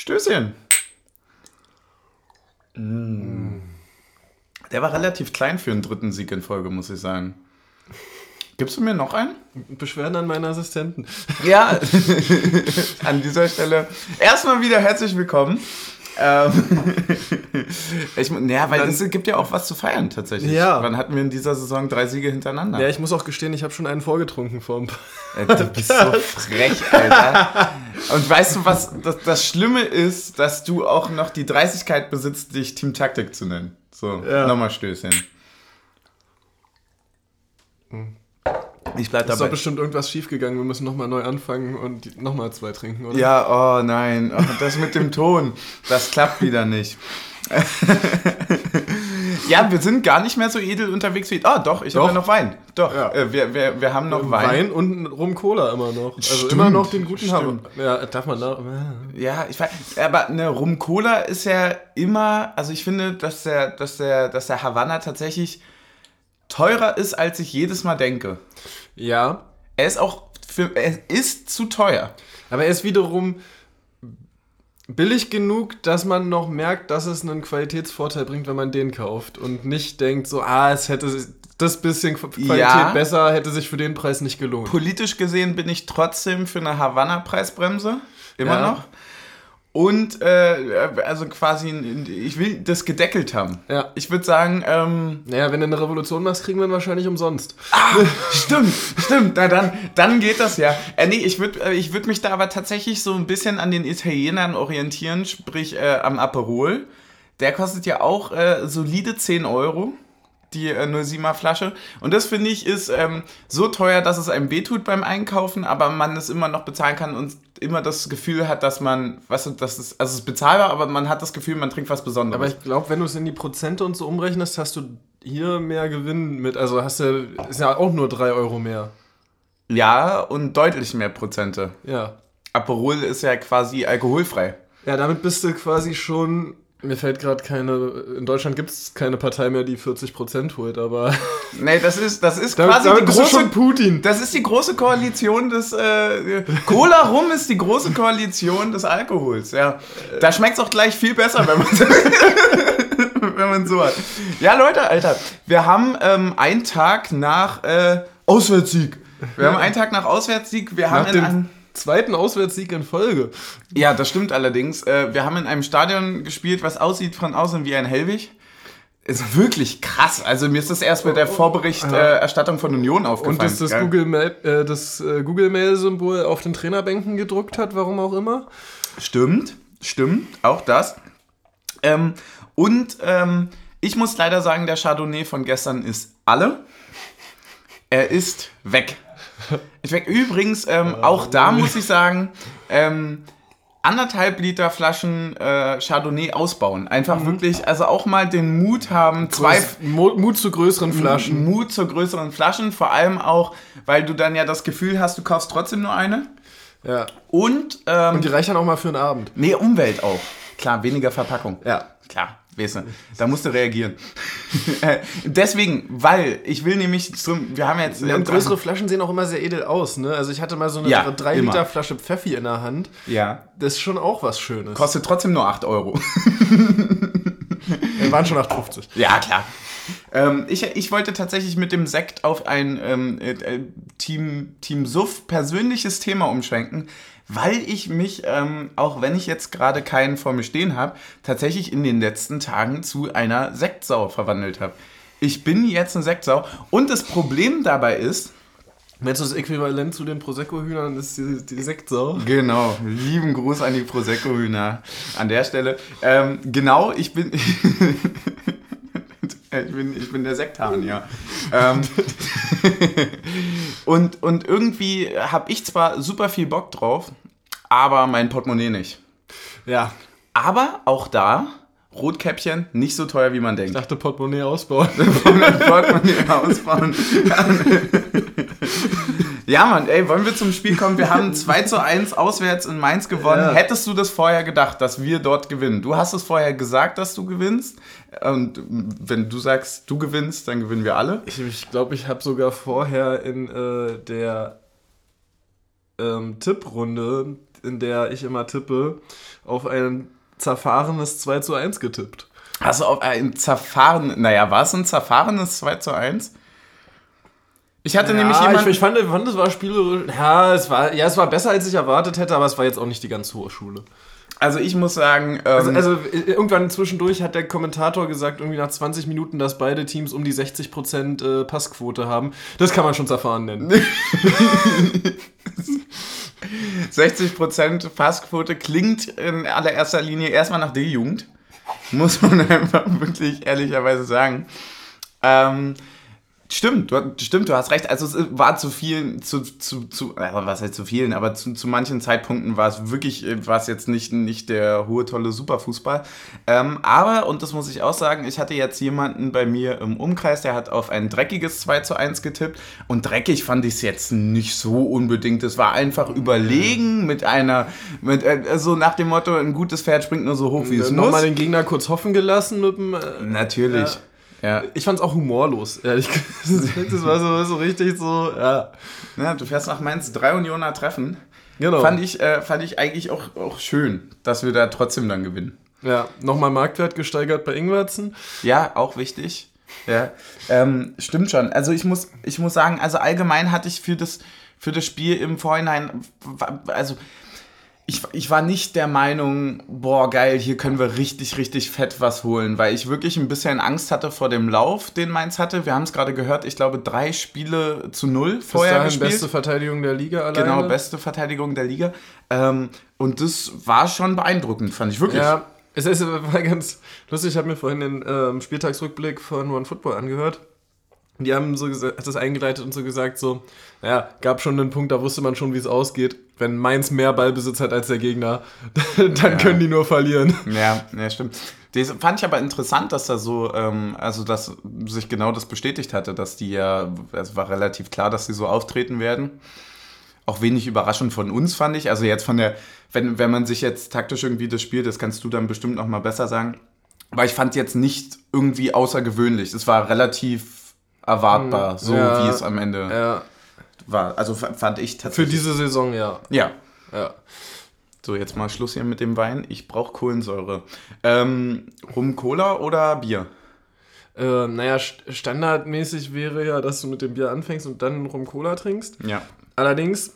Stößchen. Mm. Der war relativ klein für einen dritten Sieg in Folge, muss ich sagen. Gibst du mir noch einen? Beschwerden an meinen Assistenten. Ja, an dieser Stelle erstmal wieder herzlich willkommen. Ähm, ich, ja, weil es gibt ja auch was zu feiern tatsächlich. Ja. Wann hatten wir in dieser Saison drei Siege hintereinander? Ja, ich muss auch gestehen, ich habe schon einen vorgetrunken vor ein paar. Äh, Du bist so frech, Alter. Und weißt du, was das, das Schlimme ist, dass du auch noch die Dreistigkeit besitzt, dich Team Taktik zu nennen. So, Ja. nochmal Stößchen. Ich bleib Da ist doch dabei. bestimmt irgendwas schiefgegangen. Wir müssen nochmal neu anfangen und nochmal zwei trinken, oder? Ja, oh nein, oh, das mit dem Ton, das klappt wieder nicht. ja, wir sind gar nicht mehr so edel unterwegs wie. Ah, doch, ich habe ja noch Wein. Doch, Ja. äh, wir, wir, wir haben noch Wein. Wein und Rum Cola immer noch. Also Stimmt, immer noch den guten haben. Ja, darf man da. Ja, ich weiß, aber eine Rum Cola ist ja immer, also ich finde, dass der, dass der, dass der Havanna tatsächlich teurer ist, als ich jedes Mal denke. Ja, Er ist auch, für, er ist zu teuer. aber er ist wiederum billig genug, dass man noch merkt, dass es einen Qualitätsvorteil bringt, wenn man den kauft und nicht denkt so, ah, es hätte das bisschen Qu- Qualität Ja. besser, hätte sich für den Preis nicht gelohnt. Politisch gesehen bin ich trotzdem für eine Havanna-Preisbremse. Immer Ja. noch. Und äh, also quasi, ich will das gedeckelt haben. Ja. Ich würde sagen, ähm, Naja, wenn du eine Revolution machst, kriegen wir ihn wahrscheinlich umsonst. Ah, stimmt, stimmt. Na dann, dann geht das ja. Äh, nee, ich würde äh, ich würd mich da aber tatsächlich so ein bisschen an den Italienern orientieren, sprich äh, am Aperol. Der kostet ja auch äh, solide 10 Euro, die äh, 07er Flasche. Und das finde ich ist ähm, so teuer, dass es einem wehtut beim Einkaufen, aber man es immer noch bezahlen kann und immer das Gefühl hat, dass man, weißt du, das ist, also es ist bezahlbar, aber man hat das Gefühl, man trinkt was Besonderes. Aber ich glaube, wenn du es in die Prozente und so umrechnest, hast du hier mehr Gewinn mit. Also hast du, ist ja auch nur 3 Euro mehr. ja, und deutlich mehr Prozente. Ja. Aperol ist ja quasi alkoholfrei. Ja, damit bist du quasi schon. Mir fällt gerade keine. In Deutschland gibt es keine Partei mehr, die 40% holt, aber. Nee, das ist, das ist Damit, quasi damit die große. Putin. Das ist die große Koalition des. Äh, Cola Rum ist die große Koalition des Alkohols, ja. Da schmeckt es auch gleich viel besser, wenn man wenn man so hat. Ja, Leute, Alter, wir haben ähm, einen Tag nach äh, Auswärtssieg. Wir haben einen Tag nach Auswärtssieg, wir haben Nach einem. Zweiten Auswärtssieg in Folge. Ja, das stimmt allerdings. Äh, wir haben in einem Stadion gespielt, was aussieht von außen wie ein Hellwig. Ist wirklich krass. Also mir ist das erst mit der Vorberichterstattung von Union aufgefallen. Und dass das. Google Mail, äh, das äh, Google Mail Symbol auf den Trainerbänken gedruckt hat, warum auch immer. Stimmt, stimmt, auch das. Ähm, und ähm, ich muss leider sagen, der Chardonnay von gestern ist alle. Er ist weg. Ist weg. Übrigens, ähm, auch da muss ich sagen, ähm, anderthalb Liter Flaschen äh, Chardonnay ausbauen. Einfach wirklich, also auch mal den Mut haben, zwei Mut zu größeren Flaschen. Mut zu größeren Flaschen, vor allem auch, weil du dann ja das Gefühl hast, du kaufst trotzdem nur eine. Ja. Und, ähm, Und die reichen auch mal für einen Abend. Nee, Umwelt auch. Klar, weniger Verpackung. Ja. Klar, weißt du, da musst du reagieren. Äh, Deswegen, weil ich will nämlich zum, wir haben jetzt Ja, und größere Flaschen sehen auch immer sehr edel aus, ne? Also ich hatte mal so eine Ja, 3 immer. Liter Flasche Pfeffi in der Hand. Ja. Das ist schon auch was Schönes. Kostet trotzdem nur 8 Euro. Wir waren schon 8,50. Ja, klar. Ähm, ich, ich wollte tatsächlich mit dem Sekt auf ein ähm, äh, äh, Team, Team Suff persönliches Thema umschwenken, weil ich mich, ähm, auch wenn ich jetzt gerade keinen vor mir stehen habe, tatsächlich in den letzten Tagen zu einer Sektsau verwandelt habe. Ich bin jetzt eine Sektsau und das Problem dabei ist, Meinst du das Äquivalent zu den Prosecco-Hühnern ist die, die Sektsau? Genau, lieben Gruß an die Prosecco-Hühner an der Stelle. Ähm, genau, ich bin, ich bin, ich bin der Sekthahn, ja. Ähm, und, und irgendwie habe ich zwar super viel Bock drauf, aber mein Portemonnaie nicht. Ja. Aber auch da, Rotkäppchen, nicht so teuer, wie man denkt. Ich dachte Portemonnaie ausbauen. Portemonnaie ausbauen. Ja, Mann, ey, wollen wir zum Spiel kommen? Wir haben 2 zu 1 auswärts in Mainz gewonnen. Ja. Hättest du das vorher gedacht, dass wir dort gewinnen? Du hast es vorher gesagt, dass du gewinnst. Und wenn du sagst, du gewinnst, dann gewinnen wir alle. Ich glaube, ich, glaub, ich habe sogar vorher in äh, der ähm, Tipprunde in der ich immer tippe, auf ein zerfahrenes 2 zu 1 getippt. Hast du auf ein zerfahren, naja, war es ein zerfahrenes 2 zu 1? Ich hatte ja, nämlich jemanden. Ich, ich fand, fand, es war spielerisch. Ja es, war, ja, es war besser, als ich erwartet hätte, aber es war jetzt auch nicht die ganz hohe Schule. Also ich muss sagen. Ähm, also, also, irgendwann zwischendurch hat der Kommentator gesagt, irgendwie nach 20 Minuten, dass beide Teams um die 60% äh, Passquote haben. Das kann man schon zerfahren nennen. 60% Passquote klingt in allererster Linie erstmal nach D-Jugend. Muss man einfach wirklich ehrlicherweise sagen. Ähm, Stimmt, du, stimmt, du hast recht. Also es war zu vielen, zu, zu, zu äh, was heißt zu vielen, aber zu, zu manchen Zeitpunkten war es wirklich, äh, war es jetzt nicht, nicht der hohe, tolle Superfußball. Ähm, aber, und das muss ich auch sagen, ich hatte jetzt jemanden bei mir im Umkreis, der hat auf ein dreckiges 2 zu 1 getippt. Und dreckig fand ich es jetzt nicht so unbedingt. Es war einfach überlegen mit einer, mit, äh, so also nach dem Motto, ein gutes Pferd springt nur so hoch, wie es muss. Nochmal den Gegner kurz hoffen gelassen mit dem. Äh, Natürlich. Ja. Ja. Ich fand es auch humorlos, ehrlich gesagt. Das war so, so richtig so, ja. ja. Du fährst nach Mainz drei Unioner treffen. Genau. Fand ich, äh, fand ich eigentlich auch, auch schön, dass wir da trotzdem dann gewinnen. Ja, nochmal Marktwert gesteigert bei Ingwertsen. Ja, auch wichtig. Ja, ähm, stimmt schon. Also ich muss, ich muss sagen, also allgemein hatte ich für das, für das Spiel im Vorhinein, also ich, ich war nicht der Meinung, boah, geil, hier können wir richtig, richtig fett was holen, weil ich wirklich ein bisschen Angst hatte vor dem Lauf, den Mainz hatte. Wir haben es gerade gehört, ich glaube, drei Spiele zu null vorher Bis gespielt. beste Verteidigung der Liga alleine. Genau, beste Verteidigung der Liga. Ähm, und das war schon beeindruckend, fand ich wirklich. Ja, es ist war ganz lustig, ich habe mir vorhin den ähm, Spieltagsrückblick von One Football angehört. Die haben so gesagt, das eingeleitet und so gesagt, so, ja, gab schon einen Punkt, da wusste man schon, wie es ausgeht. Wenn Mainz mehr Ballbesitz hat als der Gegner, dann ja. können die nur verlieren. Ja, ja, stimmt. Das fand ich aber interessant, dass da so, ähm, also dass sich genau das bestätigt hatte, dass die ja, es war relativ klar, dass sie so auftreten werden. Auch wenig überraschend von uns, fand ich. Also jetzt von der, wenn, wenn man sich jetzt taktisch irgendwie das spielt, das kannst du dann bestimmt noch mal besser sagen. Aber ich fand jetzt nicht irgendwie außergewöhnlich. Es war relativ erwartbar, hm, so ja, wie es am Ende ja. war. Also fand ich tatsächlich. Für diese Saison, ja. Ja. Ja. So, jetzt mal Schluss hier mit dem Wein. Ich brauche Kohlensäure. Ähm, Rum Cola oder Bier? Äh, naja, standardmäßig wäre ja, dass du mit dem Bier anfängst und dann Rum Cola trinkst. Ja. Allerdings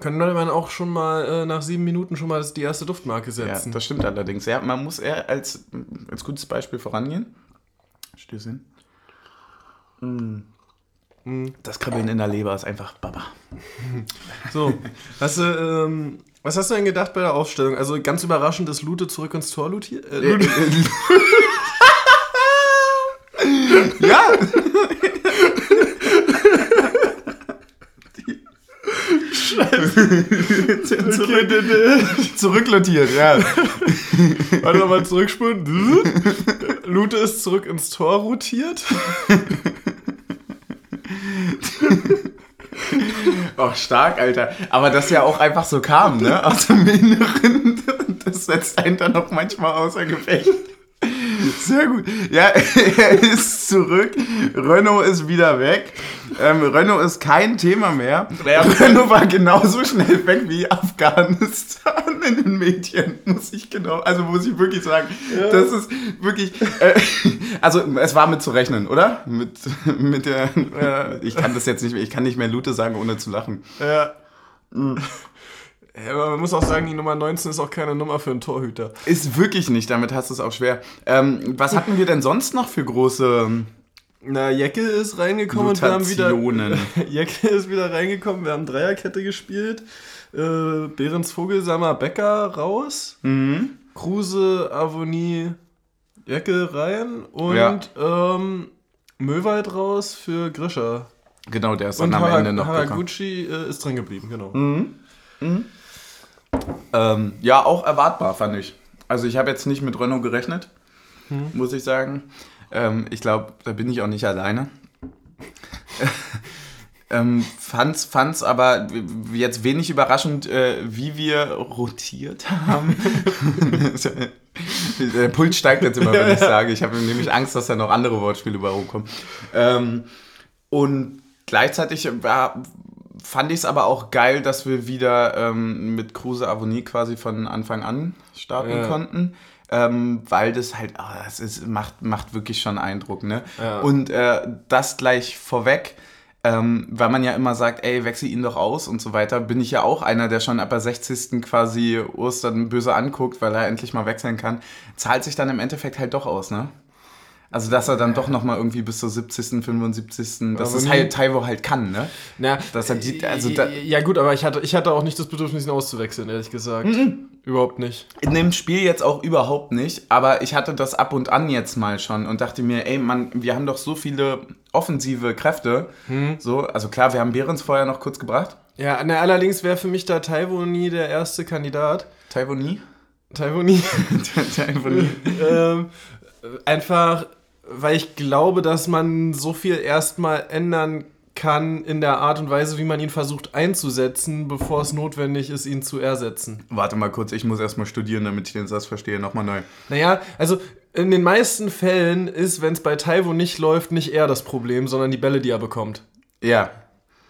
könnte man auch schon mal äh, nach sieben Minuten schon mal die erste Duftmarke setzen. Ja, das stimmt allerdings. Ja, man muss eher als, als gutes Beispiel vorangehen. Stößchen. Das Kribbeln in der Leber ist einfach Baba. So, hast du, ähm, was hast du denn gedacht bei der Aufstellung? Also ganz überraschend ist Lute zurück ins Tor lutiert. Äh, Lute. ja! Scheiße. Zurück, zurücklotiert, ja. Warte nochmal zurückspulen. Lute ist zurück ins Tor rotiert. oh, stark, Alter. Aber das ja auch einfach so kam, ne? Aus dem Inneren. Das setzt einen dann auch manchmal außer Gefecht. Sehr gut. Ja, er ist zurück. Renault ist wieder weg. Ähm, Renault ist kein Thema mehr. Ja. Renault war genauso schnell weg wie Afghanistan in den Medien, muss ich genau, also muss ich wirklich sagen. Ja. Das ist wirklich, äh, also es war mit zu rechnen, oder? Mit, mit der, äh, ich kann das jetzt nicht mehr, ich kann nicht mehr Lute sagen, ohne zu lachen. Ja. Mhm. Ja, aber man muss auch sagen, die Nummer 19 ist auch keine Nummer für einen Torhüter. Ist wirklich nicht, damit hast du es auch schwer. Ähm, was hatten wir denn sonst noch für große. Na, Jecke ist reingekommen und wir haben wieder. Jecke ist wieder reingekommen, wir haben Dreierkette gespielt. Äh, Behrens Vogelsammer Becker raus. Mhm. Kruse, Avonie, Jecke rein und ja. ähm, Möwald raus für Grischer. Genau, der ist dann und am Ende noch Haraguchi äh, ist drin geblieben, genau. Mhm. Mhm. Ähm, ja, auch erwartbar, fand ich. Also ich habe jetzt nicht mit Renault gerechnet, hm. muss ich sagen. Ähm, ich glaube, da bin ich auch nicht alleine. ähm, fand's, fand's aber jetzt wenig überraschend, äh, wie wir rotiert haben. Der Puls steigt jetzt immer, wenn ich sage. Ich habe nämlich Angst, dass da noch andere Wortspiele bei rumkommen. Ähm, und gleichzeitig war, fand ich es aber auch geil, dass wir wieder ähm, mit Kruse Avonie quasi von Anfang an starten ja. konnten. Ähm, weil das halt, oh, das ist, macht, macht wirklich schon Eindruck, ne? Ja. Und äh, das gleich vorweg, ähm, weil man ja immer sagt, ey, wechsel ihn doch aus und so weiter, bin ich ja auch einer, der schon ab der 60. quasi Ostern böse anguckt, weil er endlich mal wechseln kann. Zahlt sich dann im Endeffekt halt doch aus, ne? Also, dass er dann doch nochmal irgendwie bis zur 70., 75., dass es halt Taiwo halt kann, ne? Na, dass er die, also da, ja, gut, aber ich hatte, ich hatte auch nicht das Bedürfnis, ihn auszuwechseln, ehrlich gesagt. Mhm. Überhaupt nicht. In dem Spiel jetzt auch überhaupt nicht, aber ich hatte das ab und an jetzt mal schon und dachte mir, ey, Mann, wir haben doch so viele offensive Kräfte. Mhm. So, also klar, wir haben Behrens vorher noch kurz gebracht. Ja, na, allerdings wäre für mich da Taiwo nie der erste Kandidat. Taiwo nie? Taiwo nie. Taiwo nie. ähm, einfach weil ich glaube, dass man so viel erstmal ändern kann in der Art und Weise, wie man ihn versucht einzusetzen, bevor es notwendig ist, ihn zu ersetzen. Warte mal kurz, ich muss erstmal studieren, damit ich den Satz verstehe. Nochmal neu. Naja, also in den meisten Fällen ist, wenn es bei Taiwo nicht läuft, nicht er das Problem, sondern die Bälle, die er bekommt. Ja.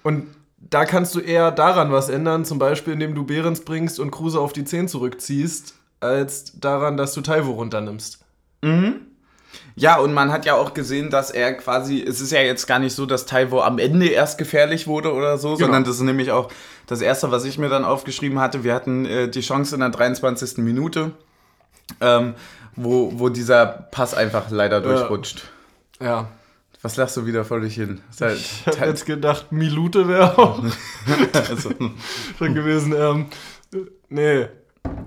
Und da kannst du eher daran was ändern, zum Beispiel indem du Behrens bringst und Kruse auf die 10 zurückziehst, als daran, dass du Taiwo runternimmst. Mhm. Ja, und man hat ja auch gesehen, dass er quasi, es ist ja jetzt gar nicht so, dass Taiwo am Ende erst gefährlich wurde oder so, genau. sondern das ist nämlich auch das Erste, was ich mir dann aufgeschrieben hatte. Wir hatten äh, die Chance in der 23. Minute, ähm, wo, wo dieser Pass einfach leider durchrutscht. Ja. ja. Was lachst du wieder vor dich hin? Halt, ich hab jetzt gedacht, Minute wäre auch also. schon gewesen. Ähm, nee,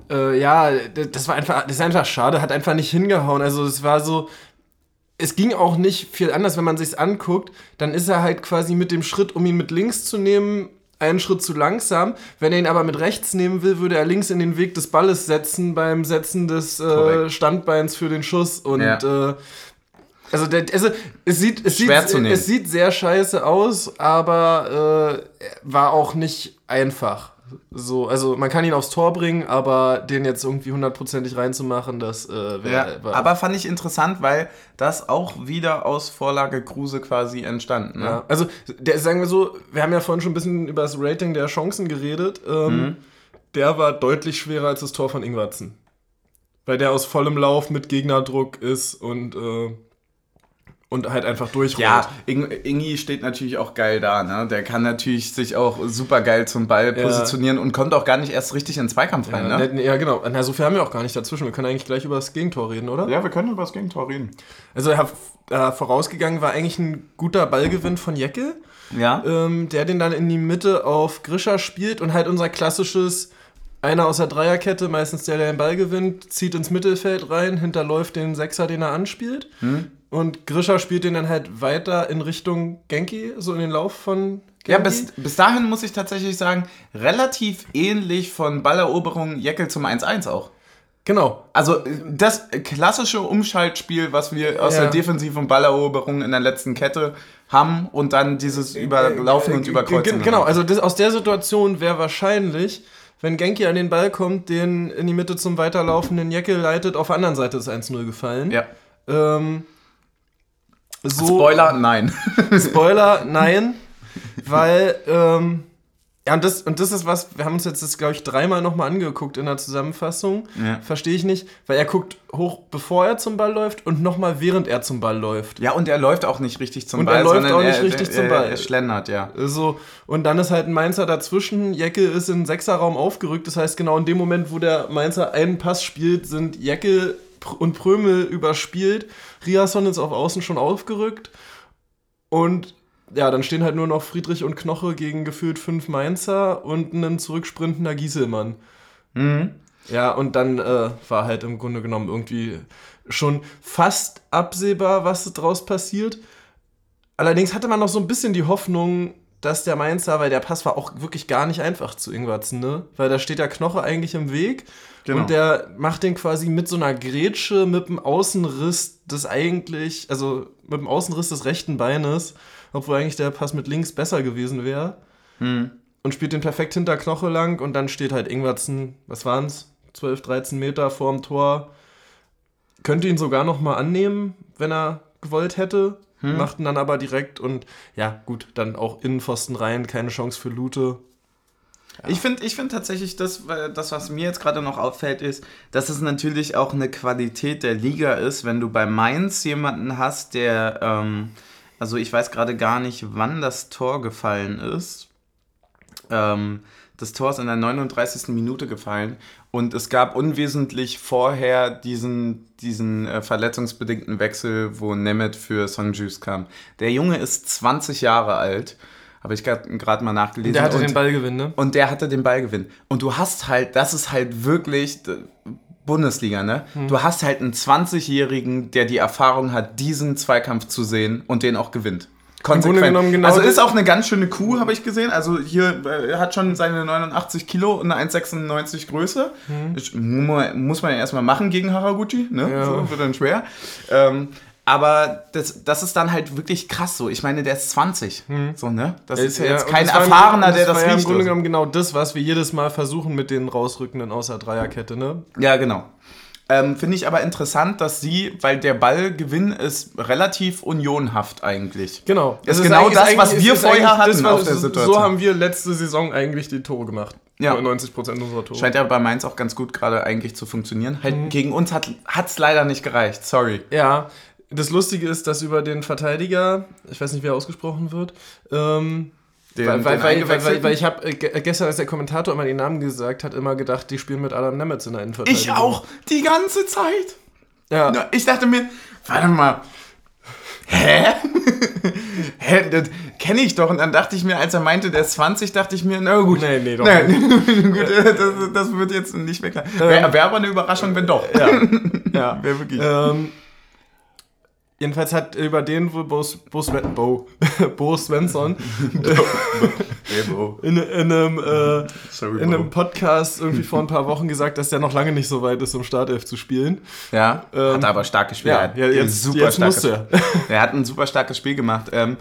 äh, ja, das war einfach, das ist einfach schade, hat einfach nicht hingehauen. Also es war so, es ging auch nicht viel anders, wenn man sich's anguckt. Dann ist er halt quasi mit dem Schritt, um ihn mit links zu nehmen, einen Schritt zu langsam. Wenn er ihn aber mit rechts nehmen will, würde er links in den Weg des Balles setzen beim Setzen des äh, Standbeins für den Schuss. Und ja. äh, also, der, also es sieht, es sieht, es sieht sehr scheiße aus, aber äh, war auch nicht einfach. So, also man kann ihn aufs Tor bringen, aber den jetzt irgendwie hundertprozentig reinzumachen, das äh, wäre. Ja, aber fand ich interessant, weil das auch wieder aus Vorlage Kruse quasi entstanden. Ne? Ja, also der, sagen wir so, wir haben ja vorhin schon ein bisschen über das Rating der Chancen geredet. Ähm, mhm. Der war deutlich schwerer als das Tor von Ingwatzen. Weil der aus vollem Lauf mit Gegnerdruck ist und äh, und halt einfach durchrollt. Ja, Ingi steht natürlich auch geil da, ne? Der kann natürlich sich auch super geil zum Ball positionieren ja. und kommt auch gar nicht erst richtig in den Zweikampf rein, ja, ne? Ja, genau. Na, so viel haben wir auch gar nicht dazwischen. Wir können eigentlich gleich über das Gegentor reden, oder? Ja, wir können über das Gegentor reden. Also äh, vorausgegangen war eigentlich ein guter Ballgewinn von Jecke. Ja. Ähm, der den dann in die Mitte auf Grischer spielt und halt unser klassisches einer aus der Dreierkette, meistens der, der den Ball gewinnt, zieht ins Mittelfeld rein, hinterläuft den Sechser, den er anspielt. Hm. Und Grisha spielt den dann halt weiter in Richtung Genki, so in den Lauf von Genki. Ja, bis, bis dahin muss ich tatsächlich sagen, relativ ähnlich von Balleroberung Jeckel zum 1-1 auch. Genau. Also das klassische Umschaltspiel, was wir aus ja. der defensiven Balleroberung in der letzten Kette haben und dann dieses Überlaufen und Überkreuzen. Genau, also das, aus der Situation wäre wahrscheinlich, wenn Genki an den Ball kommt, den in die Mitte zum weiterlaufenden Jeckel leitet, auf der anderen Seite ist 1-0 gefallen. Ja. Ähm, so, Spoiler, nein. Spoiler, nein. Weil, ähm, ja, und das, und das ist was, wir haben uns jetzt das, glaube ich, dreimal nochmal angeguckt in der Zusammenfassung. Ja. Verstehe ich nicht, weil er guckt hoch, bevor er zum Ball läuft und nochmal während er zum Ball läuft. Ja, und er läuft auch nicht richtig zum und Ball. Und er läuft auch nicht er, richtig er, zum Ball. Er schlendert, ja. So, und dann ist halt ein Mainzer dazwischen. Jecke ist in den Sechserraum aufgerückt. Das heißt, genau in dem Moment, wo der Mainzer einen Pass spielt, sind Jecke und Prömel überspielt. Riasson ist auf Außen schon aufgerückt. Und ja, dann stehen halt nur noch Friedrich und Knoche gegen gefühlt fünf Mainzer und einen zurücksprintender Gieselmann. Mhm. Ja, und dann äh, war halt im Grunde genommen irgendwie schon fast absehbar, was draus passiert. Allerdings hatte man noch so ein bisschen die Hoffnung, dass der Mainzer, weil der Pass war auch wirklich gar nicht einfach zu Ingwertsen, ne? Weil da steht der Knoche eigentlich im Weg Genau. Und der macht den quasi mit so einer Grätsche mit dem Außenriss des eigentlich, also mit dem Außenriss des rechten Beines, obwohl eigentlich der Pass mit links besser gewesen wäre. Hm. Und spielt den perfekt hinter Knoche lang und dann steht halt Ingwertsen, was waren's? 12, 13 Meter vorm Tor. Könnte ihn sogar noch mal annehmen, wenn er gewollt hätte. Hm. machten dann aber direkt und ja, gut, dann auch Innenpfosten rein, keine Chance für Lute. Ja. Ich finde ich find tatsächlich, das, das, was mir jetzt gerade noch auffällt, ist, dass es natürlich auch eine Qualität der Liga ist, wenn du bei Mainz jemanden hast, der, ähm, also ich weiß gerade gar nicht, wann das Tor gefallen ist. Ähm, das Tor ist in der 39. Minute gefallen und es gab unwesentlich vorher diesen, diesen äh, verletzungsbedingten Wechsel, wo Nemeth für Songjus kam. Der Junge ist 20 Jahre alt habe ich gerade mal nachgelesen. Der hatte und, den Ballgewinn, ne? Und der hatte den Ballgewinn. Und du hast halt, das ist halt wirklich Bundesliga, ne? Hm. Du hast halt einen 20-Jährigen, der die Erfahrung hat, diesen Zweikampf zu sehen und den auch gewinnt. Konsequent. Genau also ist auch eine ganz schöne Kuh, habe ich gesehen. Also hier äh, hat schon seine 89 Kilo und eine 1,96 Größe. Hm. Ich, muss man ja erstmal machen gegen Haraguchi, ne? Ja. So wird dann schwer. Ähm, aber das, das ist dann halt wirklich krass so. Ich meine, der ist 20. Hm. So, ne? Das ist ja jetzt kein Erfahrener, der das, das ja im Grunde genommen genau das, was wir jedes Mal versuchen mit den rausrückenden außer Dreierkette, ne? Ja, genau. Ähm, Finde ich aber interessant, dass sie, weil der Ballgewinn ist relativ unionhaft eigentlich. Genau. Das ist, ist genau das, was wir vorher hatten das, auf der Situation. So haben wir letzte Saison eigentlich die Tore gemacht. Ja. 90 Prozent unserer Tore. Scheint ja bei Mainz auch ganz gut gerade eigentlich zu funktionieren. Halt mhm. gegen uns hat es leider nicht gereicht, sorry. Ja, das Lustige ist, dass über den Verteidiger, ich weiß nicht, wie er ausgesprochen wird, ähm, den, weil, weil, weil, weil, weil, ich habe äh, gestern, als der Kommentator immer den Namen gesagt hat, immer gedacht, die spielen mit Adam Nemetz in der Innenverteidigung. Ich auch, die ganze Zeit. Ja. Ich dachte mir, warte mal, hä? hä, das kenne ich doch. Und dann dachte ich mir, als er meinte, der ist 20, dachte ich mir, na gut. Nee, nee, doch nee, gut, das, das, wird jetzt nicht weg. Wäre wär aber eine Überraschung, wenn doch. Ja, ja. wäre wirklich. Ähm, Jedenfalls hat über den wohl Bo, Bo, Sven, Bo, Bo Svensson in, in, einem, äh, Sorry, in einem Podcast irgendwie vor ein paar Wochen gesagt, dass der noch lange nicht so weit ist, um Startelf zu spielen. Ja, ähm, hat aber stark gespielt. Ja, ja jetzt, super jetzt starkes, er. er hat ein super starkes Spiel gemacht. Ähm,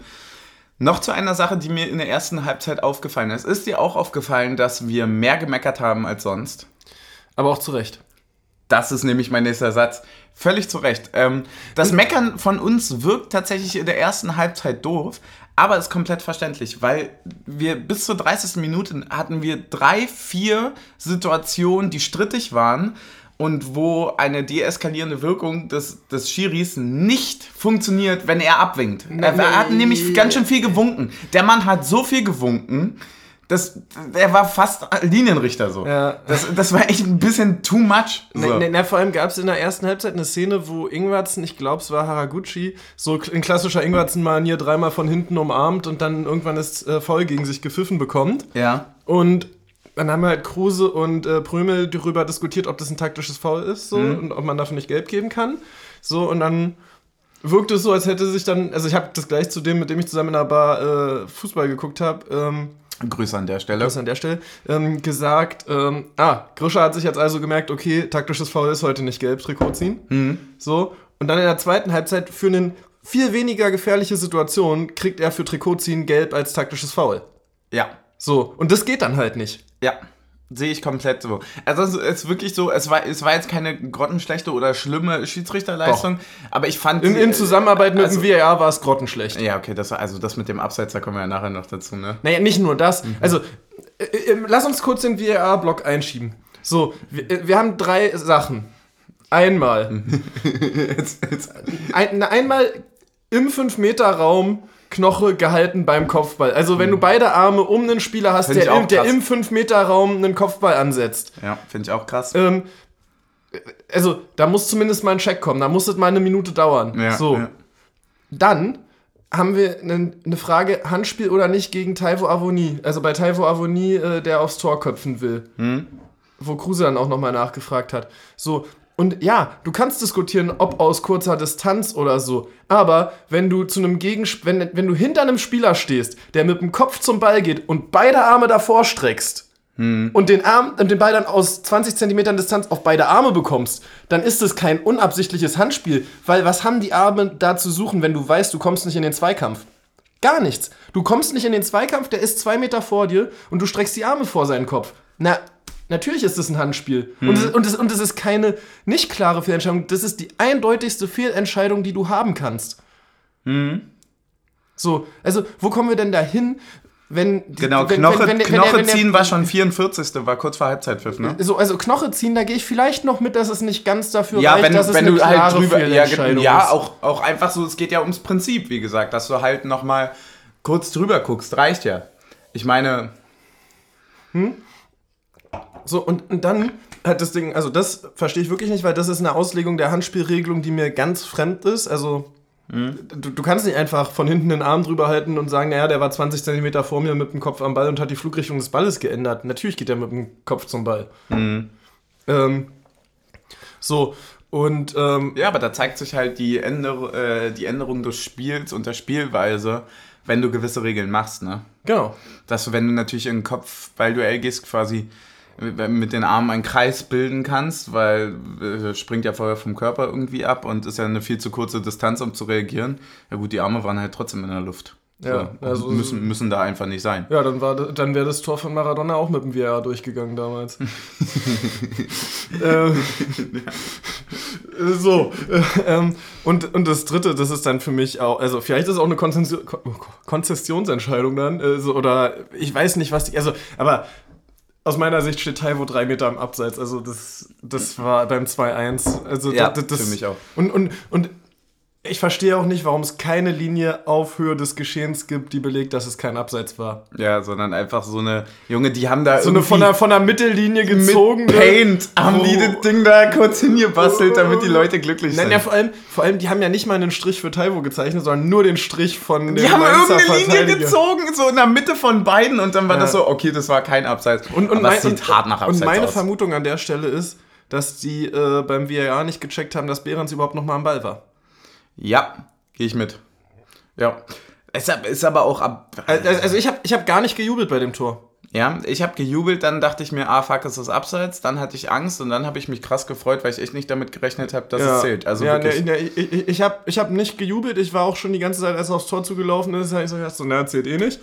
noch zu einer Sache, die mir in der ersten Halbzeit aufgefallen ist. Ist dir auch aufgefallen, dass wir mehr gemeckert haben als sonst? Aber auch zu Recht. Das ist nämlich mein nächster Satz. Völlig zu Recht. Ähm, das Meckern von uns wirkt tatsächlich in der ersten Halbzeit doof, aber ist komplett verständlich, weil wir bis zur 30. Minute hatten wir drei, vier Situationen, die strittig waren und wo eine deeskalierende Wirkung des, des Schiris nicht funktioniert, wenn er abwinkt. Er, er hat nämlich ganz schön viel gewunken. Der Mann hat so viel gewunken das, er war fast Linienrichter so. Ja. Das, das war echt ein bisschen too much. So. Na, na, vor allem gab es in der ersten Halbzeit eine Szene, wo Ingwarzen, ich glaube es war Haraguchi, so in klassischer Ingwarzen-Manier dreimal von hinten umarmt und dann irgendwann das äh, Voll gegen sich gepfiffen bekommt. Ja. Und dann haben halt Kruse und äh, Prömel darüber diskutiert, ob das ein taktisches Foul ist so, mhm. und ob man dafür nicht gelb geben kann. So, und dann wirkte es so, als hätte sich dann, also ich habe das gleich zu dem, mit dem ich zusammen in der Bar äh, Fußball geguckt habe, ähm, Grüße an der Stelle. Grüße an der Stelle. Ähm, gesagt, ähm, ah, Grischer hat sich jetzt also gemerkt, okay, taktisches Foul ist heute nicht gelb, Trikot ziehen. Mhm. So. Und dann in der zweiten Halbzeit für eine viel weniger gefährliche Situation kriegt er für Trikot ziehen gelb als taktisches Foul. Ja. So. Und das geht dann halt nicht. Ja. Sehe ich komplett so. Also es ist wirklich so, es war, es war jetzt keine grottenschlechte oder schlimme Schiedsrichterleistung, Doch. aber ich fand... In, in Zusammenarbeit mit also, dem VAR war es grottenschlecht. Ja, okay, das also das mit dem Abseits, da kommen wir ja nachher noch dazu, ne? Naja, nicht nur das. Mhm. Also, äh, äh, lass uns kurz den VAR-Block einschieben. So, wir, äh, wir haben drei Sachen. Einmal. jetzt, jetzt. Ein, einmal im 5-Meter-Raum Knoche gehalten beim Kopfball. Also wenn mhm. du beide Arme um einen Spieler hast, der im, der im 5-Meter-Raum einen Kopfball ansetzt. Ja, finde ich auch krass. Ähm, also da muss zumindest mal ein Check kommen. Da muss es mal eine Minute dauern. Ja, so. Ja. Dann haben wir eine, eine Frage, Handspiel oder nicht gegen Taivo Avoni. Also bei Taivo Avoni, äh, der aufs Tor köpfen will. Hm? Wo Kruse dann auch nochmal nachgefragt hat. So, und ja, du kannst diskutieren, ob aus kurzer Distanz oder so. Aber wenn du zu einem Gegensp wenn, wenn du hinter einem Spieler stehst, der mit dem Kopf zum Ball geht und beide Arme davor streckst hm. und den Arm und den Ball dann aus 20 Zentimetern Distanz auf beide Arme bekommst, dann ist es kein unabsichtliches Handspiel, weil was haben die Arme da zu suchen, wenn du weißt, du kommst nicht in den Zweikampf? Gar nichts. Du kommst nicht in den Zweikampf, der ist zwei Meter vor dir und du streckst die Arme vor seinen Kopf. Na, Natürlich ist es ein Handspiel. Mhm. Und, es, und, es, und es ist keine nicht klare Fehlentscheidung. Das ist die eindeutigste Fehlentscheidung, die du haben kannst. Mhm. So, also wo kommen wir denn da hin, wenn genau wenn, Knoche, wenn, wenn, Knoche ziehen war schon 44. war kurz vor Halbzeitpfiff, ne? So also Knoche ziehen, da gehe ich vielleicht noch mit, dass es nicht ganz dafür ja, reicht, wenn, dass wenn es du halt drüber ja, ja auch auch einfach so, es geht ja ums Prinzip, wie gesagt, dass du halt noch mal kurz drüber guckst, reicht ja. Ich meine, hm? So und, und dann hat das Ding, also das verstehe ich wirklich nicht, weil das ist eine Auslegung der Handspielregelung, die mir ganz fremd ist. Also Mhm. Du, du, kannst nicht einfach von hinten den Arm drüber halten und sagen, naja, der war 20 cm vor mir mit dem Kopf am Ball und hat die Flugrichtung des Balles geändert. Natürlich geht er mit dem Kopf zum Ball. Mhm. Ähm, so, und. Ähm, ja, aber da zeigt sich halt die, Änder äh, die Änderung des Spiels und der Spielweise, wenn du gewisse Regeln machst, ne? Genau. Dass du, wenn du natürlich in den Kopf, weil du gehst, quasi mit den Armen einen Kreis bilden kannst, weil äh, springt ja vorher vom Körper irgendwie ab und ist ja eine viel zu kurze Distanz, um zu reagieren. Ja gut, die Arme waren halt trotzdem in der Luft. Ja, so, also müssen, müssen da einfach nicht sein. Ja, dann, dann wäre das Tor von Maradona auch mit dem VR durchgegangen damals. ähm, ja. So, äh, ähm, und, und das dritte, das ist dann für mich auch, also vielleicht ist es auch eine Konzessionsentscheidung dann, also, oder ich weiß nicht, was die, also, aber aus meiner Sicht steht Taiwo drei Meter am Abseits. Also das, das war beim 2-1. Also ja, das, das, für mich auch. Und, und, und ich verstehe auch nicht, warum es keine Linie auf Höhe des Geschehens gibt, die belegt, dass es kein Abseits war. Ja, sondern einfach so eine Junge, die haben da so eine von der von der Mittellinie gezogen mit Paint haben oh. die das Ding da kurz hingebastelt, damit die Leute glücklich sind. Nein, ja vor allem vor allem die haben ja nicht mal einen Strich für Taiwo gezeichnet, sondern nur den Strich von dem Die haben irgendeine Linie gezogen so in der Mitte von beiden und dann war ja. das so, okay, das war kein Abseits. Und, und, mein, sieht hart nach Abseits Und meine aus. Vermutung an der Stelle ist, dass die äh, beim VAR nicht gecheckt haben, dass Behrens überhaupt noch mal am Ball war. Ja, Gehe ich mit. Ja. Es ist aber auch ab. Also, ich habe ich hab gar nicht gejubelt bei dem Tor. Ja, ich habe gejubelt, dann dachte ich mir, ah fuck, ist das abseits. Dann hatte ich Angst und dann habe ich mich krass gefreut, weil ich echt nicht damit gerechnet habe, dass ja. es zählt. Also ja, wirklich. Ne, ne, ich, ich habe ich hab nicht gejubelt, ich war auch schon die ganze Zeit, als er aufs Tor zugelaufen ist, ich so, so, na, zählt eh nicht.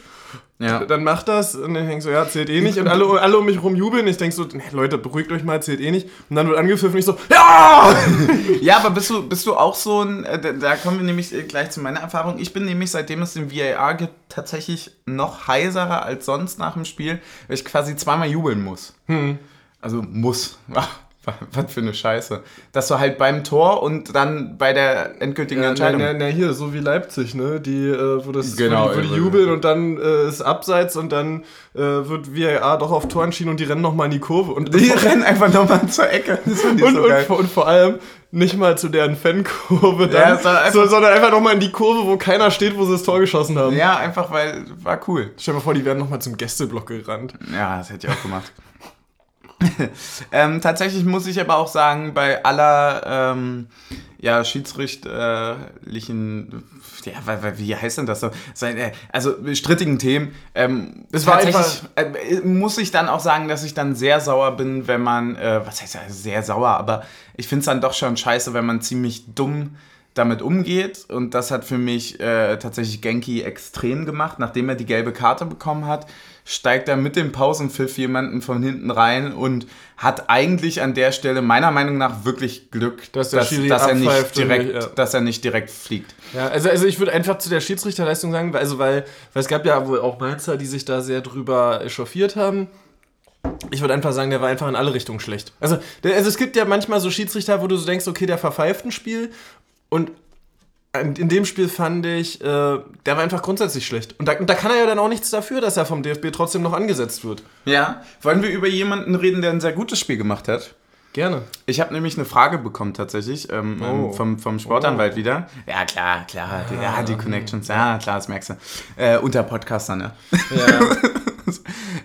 Ja. Dann macht das und dann denkst so, ja, zählt eh nicht. Und alle, alle um mich rum jubeln. Ich denk so, nee, Leute, beruhigt euch mal, zählt eh nicht. Und dann wird angepfiffen und ich so, ja! ja, aber bist du, bist du auch so ein, äh, da kommen wir nämlich gleich zu meiner Erfahrung. Ich bin nämlich, seitdem es den VAR gibt, tatsächlich noch heiserer als sonst nach dem Spiel, weil ich quasi zweimal jubeln muss. Hm. Also muss. Was für eine Scheiße. Dass du halt beim Tor und dann bei der endgültigen ja, Entscheidung. Na, na, hier, so wie Leipzig, ne? Die, äh, wo das genau, wo die, wo die jubeln und dann äh, ist Abseits und dann äh, wird VAR doch auf Tor entschieden und die rennen nochmal in die Kurve. Und die rennen einfach nochmal zur Ecke. und, so und, und, vor allem nicht mal zu deren Fankurve dann, ja, so, sondern einfach nochmal in die Kurve, wo keiner steht, wo sie das Tor geschossen haben. Ja, einfach weil, war cool. Stell dir mal vor, die werden nochmal zum Gästeblock gerannt. Ja, das hätte ich auch gemacht. ähm, tatsächlich muss ich aber auch sagen, bei aller ähm, ja, schiedsrichterlichen, ja, wie heißt denn das so? Äh, also strittigen Themen. Ähm, es war tatsächlich, äh, muss ich dann auch sagen, dass ich dann sehr sauer bin, wenn man, äh, was heißt ja sehr sauer, aber ich finde es dann doch schon scheiße, wenn man ziemlich dumm damit umgeht. Und das hat für mich äh, tatsächlich Genki extrem gemacht, nachdem er die gelbe Karte bekommen hat steigt er mit dem Pausenpfiff jemanden von hinten rein und hat eigentlich an der Stelle meiner Meinung nach wirklich Glück, dass, dass, dass er, nicht direkt, nicht, ja. dass er nicht direkt fliegt. Ja, also, also ich würde einfach zu der Schiedsrichterleistung sagen, also weil, weil es gab ja wohl auch Mainzer, die sich da sehr drüber echauffiert haben. Ich würde einfach sagen, der war einfach in alle Richtungen schlecht. Also, der, also es gibt ja manchmal so Schiedsrichter, wo du so denkst, okay, der verpfeift ein Spiel und in dem Spiel fand ich, äh, der war einfach grundsätzlich schlecht. Und da, da, kann er ja dann auch nichts dafür, dass er vom DFB trotzdem noch angesetzt wird. Ja. Wollen wir über jemanden reden, der ein sehr gutes Spiel gemacht hat? Gerne. Ich habe nämlich eine Frage bekommen tatsächlich ähm, ähm oh. vom, vom Sportanwalt oh. wieder. Ja, klar, klar. Die, ja, die Connections. Ja, klar, das merkst du. Äh, unter Podcastern, ne? Ja.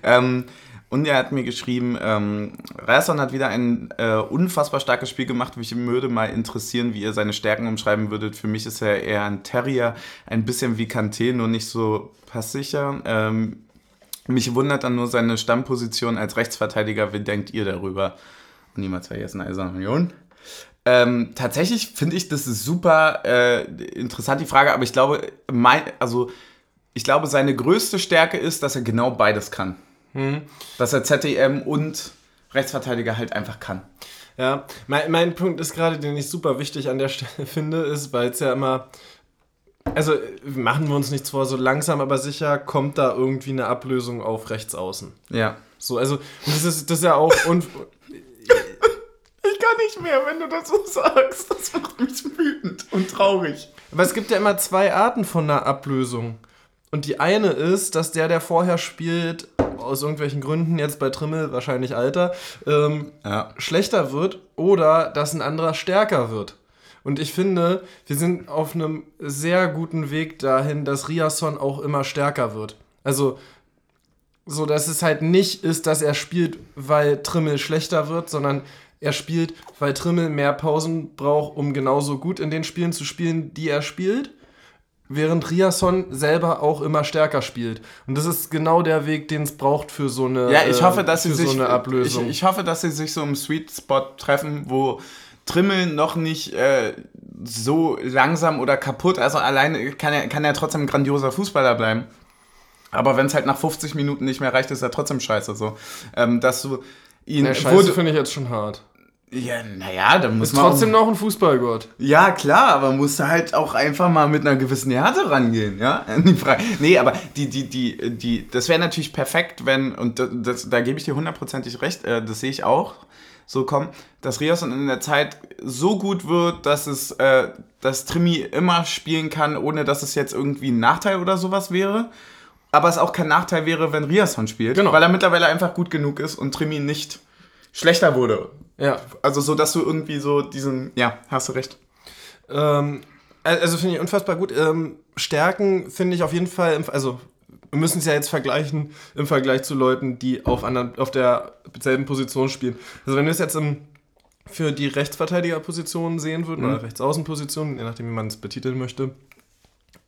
ähm, und er hat mir geschrieben, ähm, Rason hat wieder ein äh, unfassbar starkes Spiel gemacht. Mich würde mal interessieren, wie ihr seine Stärken umschreiben würdet. Für mich ist er eher ein Terrier, ein bisschen wie Kanté, nur nicht so passsicher. Ähm, mich wundert dann nur seine Stammposition als Rechtsverteidiger. Wie denkt ihr darüber? Und niemals vergessen, Eiserne Union. Ähm, tatsächlich finde ich, das super äh, interessant, die Frage, aber ich glaube, mein, also, ich glaube, seine größte Stärke ist, dass er genau beides kann. Hm. Dass er ZDM und Rechtsverteidiger halt einfach kann. Ja, mein, mein Punkt ist gerade, den ich super wichtig an der Stelle finde, ist, weil es ja immer Also machen wir uns nichts vor, so langsam aber sicher kommt da irgendwie eine Ablösung auf rechts außen. Ja. So, also das ist, das ist ja auch. Und ich kann nicht mehr, wenn du das so sagst. Das macht mich wütend und traurig. Aber es gibt ja immer zwei Arten von einer Ablösung. Und die eine ist, dass der, der vorher spielt, aus irgendwelchen Gründen, jetzt bei Trimmel wahrscheinlich Alter, ähm, ja. schlechter wird oder dass ein anderer stärker wird. Und ich finde, wir sind auf einem sehr guten Weg dahin, dass Riasson auch immer stärker wird. Also, so dass es halt nicht ist, dass er spielt, weil Trimmel schlechter wird, sondern er spielt, weil Trimmel mehr Pausen braucht, um genauso gut in den Spielen zu spielen, die er spielt während Riasson selber auch immer stärker spielt. Und das ist genau der Weg, den es braucht für so eine Ja, ich hoffe, dass sie sich so eine Ablösung. Ich, ich, hoffe, dass sie sich so im Sweet Spot treffen, wo Trimmel noch nicht äh, so langsam oder kaputt, also alleine kann er, kann er trotzdem ein grandioser Fußballer bleiben. Aber wenn es halt nach 50 Minuten nicht mehr reicht, ist er trotzdem scheiße so. Ähm, dass du ihn. Ja, scheiße finde ich jetzt schon hart. Ja, naja, da muss ist man. trotzdem auch, noch ein Fußballgott. Ja, klar, aber musst du halt auch einfach mal mit einer gewissen Härte rangehen, ja? nee, aber die, die, die, die, das wäre natürlich perfekt, wenn, und das, das, da gebe ich dir hundertprozentig recht, äh, das sehe ich auch so kommen, dass Rios in der Zeit so gut wird, dass es, äh, dass Trimi immer spielen kann, ohne dass es jetzt irgendwie ein Nachteil oder sowas wäre. Aber es auch kein Nachteil wäre, wenn Riasson spielt, genau. weil er mittlerweile einfach gut genug ist und Trimi nicht schlechter wurde. Ja. Also so, dass du irgendwie so diesen, ja, hast du recht. Ähm, also finde ich unfassbar gut. Ähm, Stärken finde ich auf jeden Fall, also wir müssen es ja jetzt vergleichen im Vergleich zu Leuten, die auf, anderen, auf derselben Position spielen. Also wenn wir es jetzt im, für die Rechtsverteidigerpositionen sehen würden, mhm. oder Rechtsaußenpositionen, je nachdem, wie man es betiteln möchte,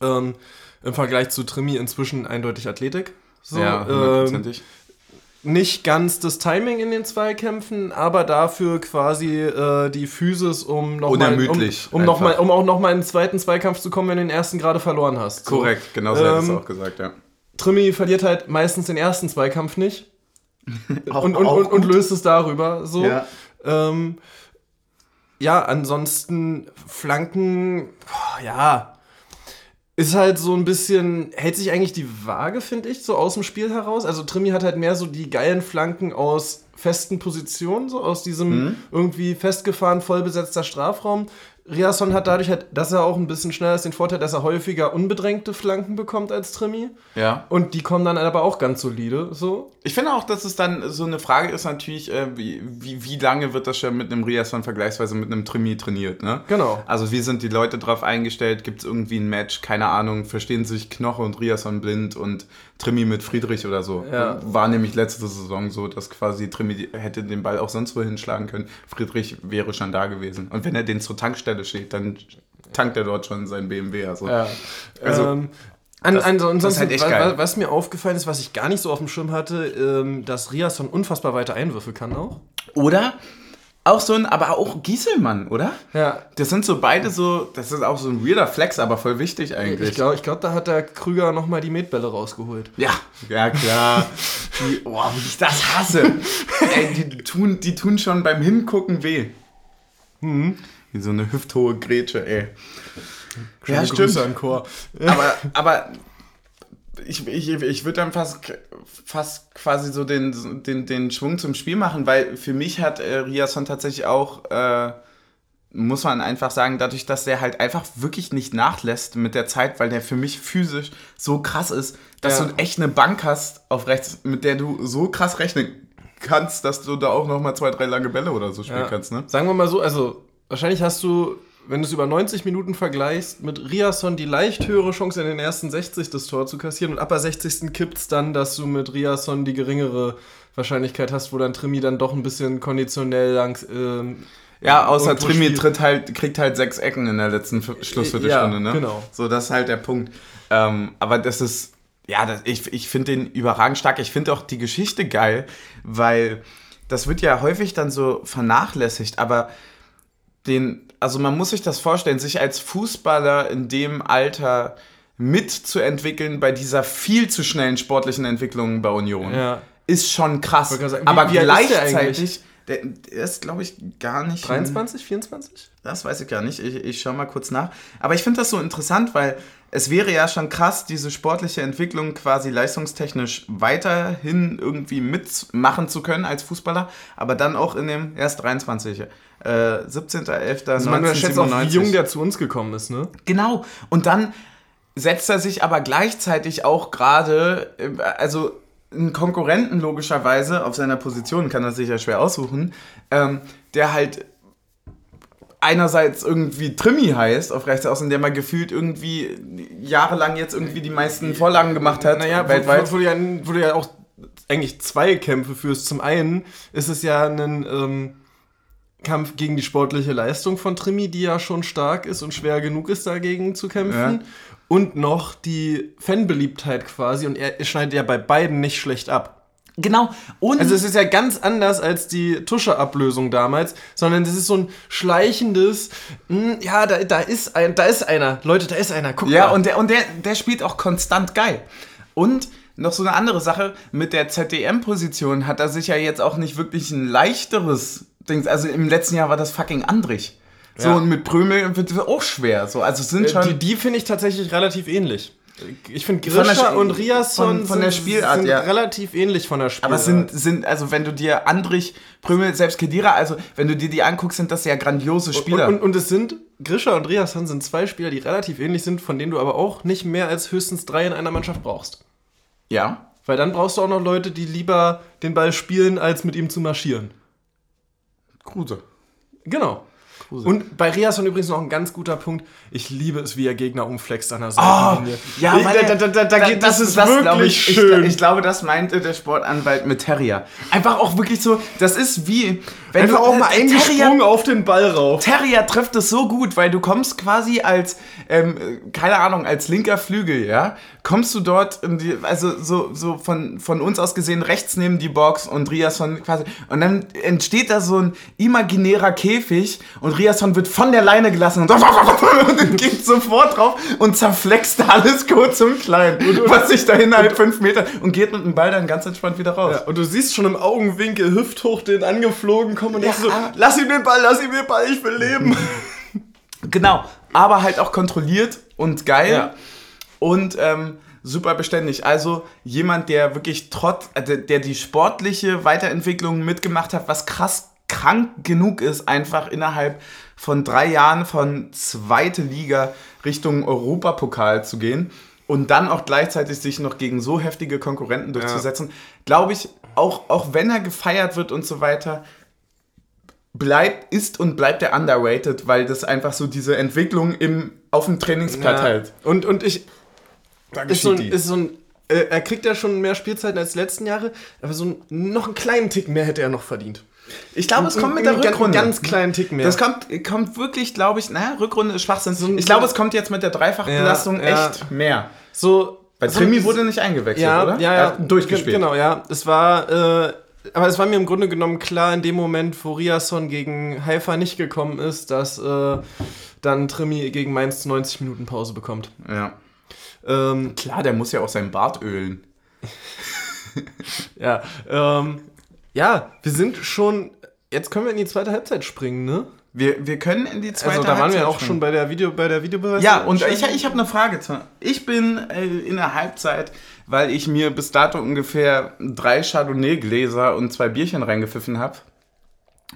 ähm, im Vergleich zu Trimi inzwischen eindeutig Athletik. So, ja, ähm, hundertprozentig. Ähm, nicht ganz das Timing in den Zweikämpfen, aber dafür quasi äh, die Physis, um noch mal, um, um, noch mal, um auch nochmal in den zweiten Zweikampf zu kommen, wenn du den ersten gerade verloren hast. So. Korrekt, genau so ähm, hättest du auch gesagt, ja. Trimi verliert halt meistens den ersten Zweikampf nicht. auch, und, und, und, und, löst es darüber so. Ja, ähm, ja ansonsten Flanken, boah, ja, ist halt so ein bisschen, hält sich eigentlich die Waage, finde ich, so aus dem Spiel heraus. Also Trimi hat halt mehr so die geilen Flanken aus festen Positionen, so aus diesem mhm. irgendwie festgefahren, vollbesetzter Strafraum. Riasson hat dadurch halt, dass er auch ein bisschen schneller ist, den Vorteil, dass er häufiger unbedrängte Flanken bekommt als Trimi. Ja. Und die kommen dann aber auch ganz solide. So. Ich finde auch, dass es dann so eine Frage ist natürlich, äh, wie, wie, wie lange wird das schon mit einem Riasson vergleichsweise mit einem Trimi trainiert, ne? Genau. Also wie sind die Leute drauf eingestellt? Gibt es irgendwie ein Match? Keine Ahnung. Verstehen sich Knoche und Riasson blind und Trimi mit Friedrich oder so. Ja. War nämlich letzte Saison so, dass quasi Trimi hätte den Ball auch sonst wohin schlagen können. Friedrich wäre schon da gewesen. Und wenn er den zur Tankstelle steht, dann tankt er dort schon sein BMW. Also, ja. also ähm, an, das, ansonsten, das halt was, was, mir aufgefallen ist, was ich gar nicht so auf dem Schirm hatte, ähm, dass Riasson unfassbar weite Einwürfe kann auch. Oder? Auch so ein, aber auch Gieselmann, oder? Ja. Das sind so beide so, das ist auch so ein weirder Flex, aber voll wichtig eigentlich. Ich glaube, ich glaub, da hat der Krüger nochmal die Metbälle rausgeholt. Ja, ja klar. die, oh, wie ich das hasse. Ey, die tun, die tun schon beim Hingucken weh. Mhm. Wie so eine hüfthohe Grätsche, ey. Schöne ja, stimmt. Grüße an Chor. aber, aber ich, ich, ich würde dann fast, fast quasi so den, den, den Schwung zum Spiel machen, weil für mich hat äh, Riasson tatsächlich auch, äh, muss man einfach sagen, dadurch, dass der halt einfach wirklich nicht nachlässt mit der Zeit, weil der für mich physisch so krass ist, dass ja. du echt eine Bank hast auf rechts, mit der du so krass rechnen kannst, dass du da auch nochmal zwei, drei lange Bälle oder so spielen ja. kannst. Ne? Sagen wir mal so, also wahrscheinlich hast du wenn du es über 90 Minuten vergleichst, mit Riasson die leicht höhere Chance in den ersten 60 das Tor zu kassieren und ab der 60. kippt es dann, dass du mit Riasson die geringere Wahrscheinlichkeit hast, wo dann Trimi dann doch ein bisschen konditionell langs. Ähm, ja, außer Trimi tritt halt, kriegt halt sechs Ecken in der letzten Schlussviertelstunde, ja, ne? Genau. So, das ist halt der Punkt. Ähm, aber das ist, ja, das, ich, ich finde den überragend stark. Ich finde auch die Geschichte geil, weil das wird ja häufig dann so vernachlässigt, aber den, also man muss sich das vorstellen, sich als Fußballer in dem Alter mitzuentwickeln bei dieser viel zu schnellen sportlichen Entwicklung bei Union, ja. ist schon krass. Sagen, Aber wie, wie gleichzeitig, Der, der ist, glaube ich, gar nicht. 23, 24? Das weiß ich gar nicht. Ich, ich schaue mal kurz nach. Aber ich finde das so interessant, weil es wäre ja schon krass, diese sportliche Entwicklung quasi leistungstechnisch weiterhin irgendwie mitmachen zu können als Fußballer, aber dann auch in dem erst 23. Äh, 17.11. Also man unterschätzt auch, wie jung der zu uns gekommen ist, ne? Genau. Und dann setzt er sich aber gleichzeitig auch gerade, äh, also einen Konkurrenten logischerweise auf seiner Position, kann er sich ja schwer aussuchen, ähm, der halt einerseits irgendwie Trimmi heißt, auf rechts außen, der mal gefühlt irgendwie jahrelang jetzt irgendwie die meisten Vorlagen gemacht hat, naja, weltweit. Du ja, du ja auch eigentlich zwei Kämpfe führst. Zum einen ist es ja ein ähm, Kampf gegen die sportliche Leistung von Trimmi, die ja schon stark ist und schwer genug ist, dagegen zu kämpfen. Ja und noch die Fanbeliebtheit quasi. Und er schneidet ja bei beiden nicht schlecht ab. Genau. Und also es ist ja ganz anders als die Tusche-Ablösung damals, sondern es ist so ein schleichendes, mh, hm, ja, da, da, ist ein, da ist einer. Leute, da ist einer. Guck ja, mal. und, der, und der, der spielt auch konstant geil. Und noch so eine andere Sache, mit der ZDM-Position hat er sich ja jetzt auch nicht wirklich ein leichteres Ding. Also im letzten Jahr war das fucking Andrich. So, ja. und mit Prömel wird es auch schwer. So, also sind äh, schon. Die, die finde ich tatsächlich relativ ähnlich. Ich finde Grisha und Riasson von, von der Spielart sind ja. relativ ähnlich von der Spielart. Aber sind, sind, also wenn du dir Andrich, Prömel, selbst Kedira, also wenn du dir die anguckst, sind das ja grandiose Spieler. Und, und, und es sind, Grisha und Riasson sind zwei Spieler, die relativ ähnlich sind, von denen du aber auch nicht mehr als höchstens drei in einer Mannschaft brauchst. Ja. Weil dann brauchst du auch noch Leute, die lieber den Ball spielen, als mit ihm zu marschieren. Kruse. Genau. Kruse. Und bei Riasson übrigens noch ein ganz guter Punkt. Ich liebe es, wie er Gegner umflext an der Seite. Oh, ja, weil da, da, da, da, geht, das, das ist das, wirklich ich, schön. Ich, ich, glaube, das meinte der Sportanwalt mit Terrier. Einfach auch wirklich so, das ist wie... Wenn Einfach du, auch mal äh, eingesprungen auf den Ball rauf. Terrier trifft es so gut, weil du kommst quasi als, ähm, keine Ahnung, als linker Flügel, ja, kommst du dort, die, also so, so von, von uns aus gesehen rechts neben die Box und Riasson quasi, und dann entsteht da so ein imaginärer Käfig und Riasson wird von der Leine gelassen und, und geht sofort drauf und zerflext alles kurz und klein, was sich da innerhalb fünf Meter und geht mit dem Ball dann ganz entspannt wieder raus. Ja, und du siehst schon im Augenwinkel hüfthoch den angeflogen kommen und ja, so, lass ihm den Ball, lass ihm den Ball, ich will leben. Genau, aber halt auch kontrolliert und geil ja. und ähm, super beständig. Also jemand, der wirklich trotz, äh, der die sportliche Weiterentwicklung mitgemacht hat, was krass krank genug ist, einfach innerhalb von drei Jahren von zweite Liga Richtung Europapokal zu gehen und dann auch gleichzeitig sich noch gegen so heftige Konkurrenten durchzusetzen, ja. glaube ich, auch, auch wenn er gefeiert wird und so weiter, bleibt, ist und bleibt er underrated, weil das einfach so diese Entwicklung im, auf dem Trainingsblatt ja. halt. Und, und ich. Ist so, ein, ist so ein, äh, er kriegt ja schon mehr Spielzeiten als die letzten Jahre, aber so ein, noch einen kleinen Tick mehr hätte er noch verdient. Ich glaube, es kommt mit der Rückrunde. Einen ganz kleinen Tick mehr. Das kommt, kommt wirklich, glaube ich, naja, Rückrunde ist Schwachsinn. So, ich glaube, es kommt jetzt mit der Dreifachbelastung ja, ja. echt mehr. So. Bei Trimi so, wurde nicht eingewechselt, ja, oder? Ja, ja. Durchgespielt. Genau, ja. Es war, äh, aber es war mir im Grunde genommen klar in dem Moment, wo Riasson gegen Haifa nicht gekommen ist, dass äh, dann Trimi gegen Mainz 90 Minuten Pause bekommt. Ja. Ähm, klar, der muss ja auch seinen Bart ölen. ja, ähm, ja, wir sind schon. Jetzt können wir in die zweite Halbzeit springen, ne? Wir, wir können in die zweite Halbzeit. Also da waren wir auch springen. schon bei der Video bei der Videobeweis. Ja, und ich, ich habe eine Frage. Ich bin äh, in der Halbzeit, weil ich mir bis dato ungefähr drei Chardonnay-Gläser und zwei Bierchen reingepfiffen habe.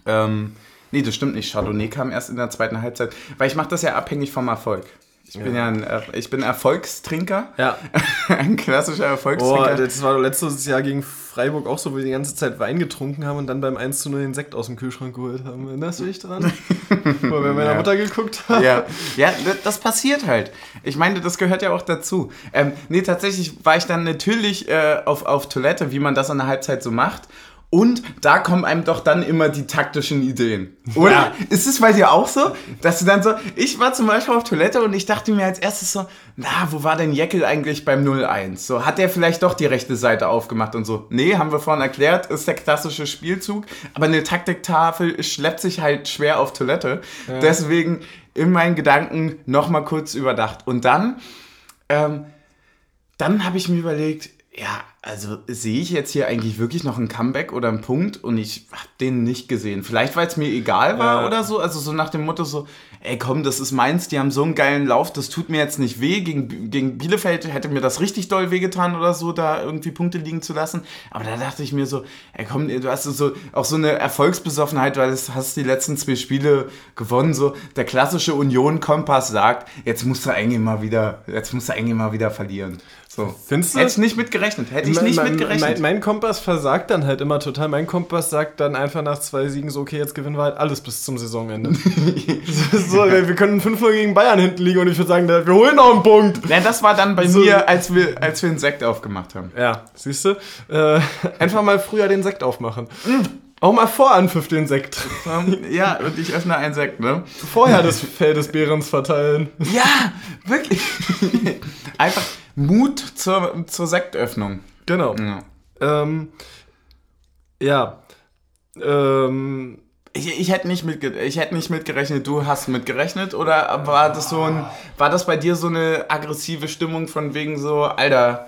Ähm, nee, das stimmt nicht. Chardonnay kam erst in der zweiten Halbzeit, weil ich mache das ja abhängig vom Erfolg. Ich bin ja, ein, ich bin Erfolgstrinker. Ja. ein klassischer Erfolgstrinker. Oh, das war letztes Jahr gegen Freiburg auch so, wo wir die ganze Zeit Wein getrunken haben und dann beim 1 zu 0 den Sekt aus dem Kühlschrank geholt haben. Erinnerst du dich dran? wo wir meiner ja. Mutter geguckt haben. Ja. ja, das passiert halt. Ich meine, das gehört ja auch dazu. Ähm, nee, tatsächlich war ich dann natürlich äh, auf, auf Toilette, wie man das an der Halbzeit so macht. Und da kommen einem doch dann immer die taktischen Ideen. Oder? Ja. Ist es bei dir auch so? Dass du dann so, ich war zum Beispiel auf Toilette und ich dachte mir als erstes so, na, wo war denn Jeckel eigentlich beim 0-1? So, hat der vielleicht doch die rechte Seite aufgemacht und so. Nee, haben wir vorhin erklärt, ist der klassische Spielzug. Aber eine Taktiktafel schleppt sich halt schwer auf Toilette. Ja. Deswegen in meinen Gedanken nochmal kurz überdacht. Und dann, ähm, dann habe ich mir überlegt, Ja, also sehe ich jetzt hier eigentlich wirklich noch ein Comeback oder einen Punkt und ich habe den nicht gesehen. Vielleicht, weil es mir egal war ja. oder so. Also so nach dem Motto so, ey komm, das ist meins, die haben so einen geilen Lauf, das tut mir jetzt nicht weh. Gegen, gegen Bielefeld hätte mir das richtig doll wehgetan oder so, da irgendwie Punkte liegen zu lassen. Aber da dachte ich mir so, ey komm, du hast so auch so eine Erfolgsbesoffenheit, weil du hast die letzten zwei Spiele gewonnen. So der klassische Union-Kompass sagt, jetzt musst du eigentlich mal wieder, jetzt musst du eigentlich mal wieder verlieren. So. Findest du? Hätte ich nicht mitgerechnet. Hätte ich nicht mitgerechnet. Mein, mein, Kompass versagt dann halt immer total. Mein Kompass sagt dann einfach nach zwei Siegen so, okay, jetzt gewinnen wir halt alles bis zum Saisonende. so, wir können 5-0 gegen Bayern hinten liegen und ich würde sagen, wir holen noch einen Punkt. Ja, das war dann bei so. mir, als wir, als wir den Sekt aufgemacht haben. Ja, siehst du? Äh, einfach mal früher den Sekt aufmachen. Mhm. Auch mal vor Anpfiff den Sekt. ja, und ich öffne einen Sekt, ne? Vorher das Fell des Bärens verteilen. Ja, wirklich. Einfach Mut zur, zur Sektöffnung. Genau. Ja. Ähm, ja. Ähm, ich, ich, hätte nicht mitge ich hätte nicht mitgerechnet, du hast mitgerechnet oder war das so ein war das bei dir so eine aggressive Stimmung von wegen so Alter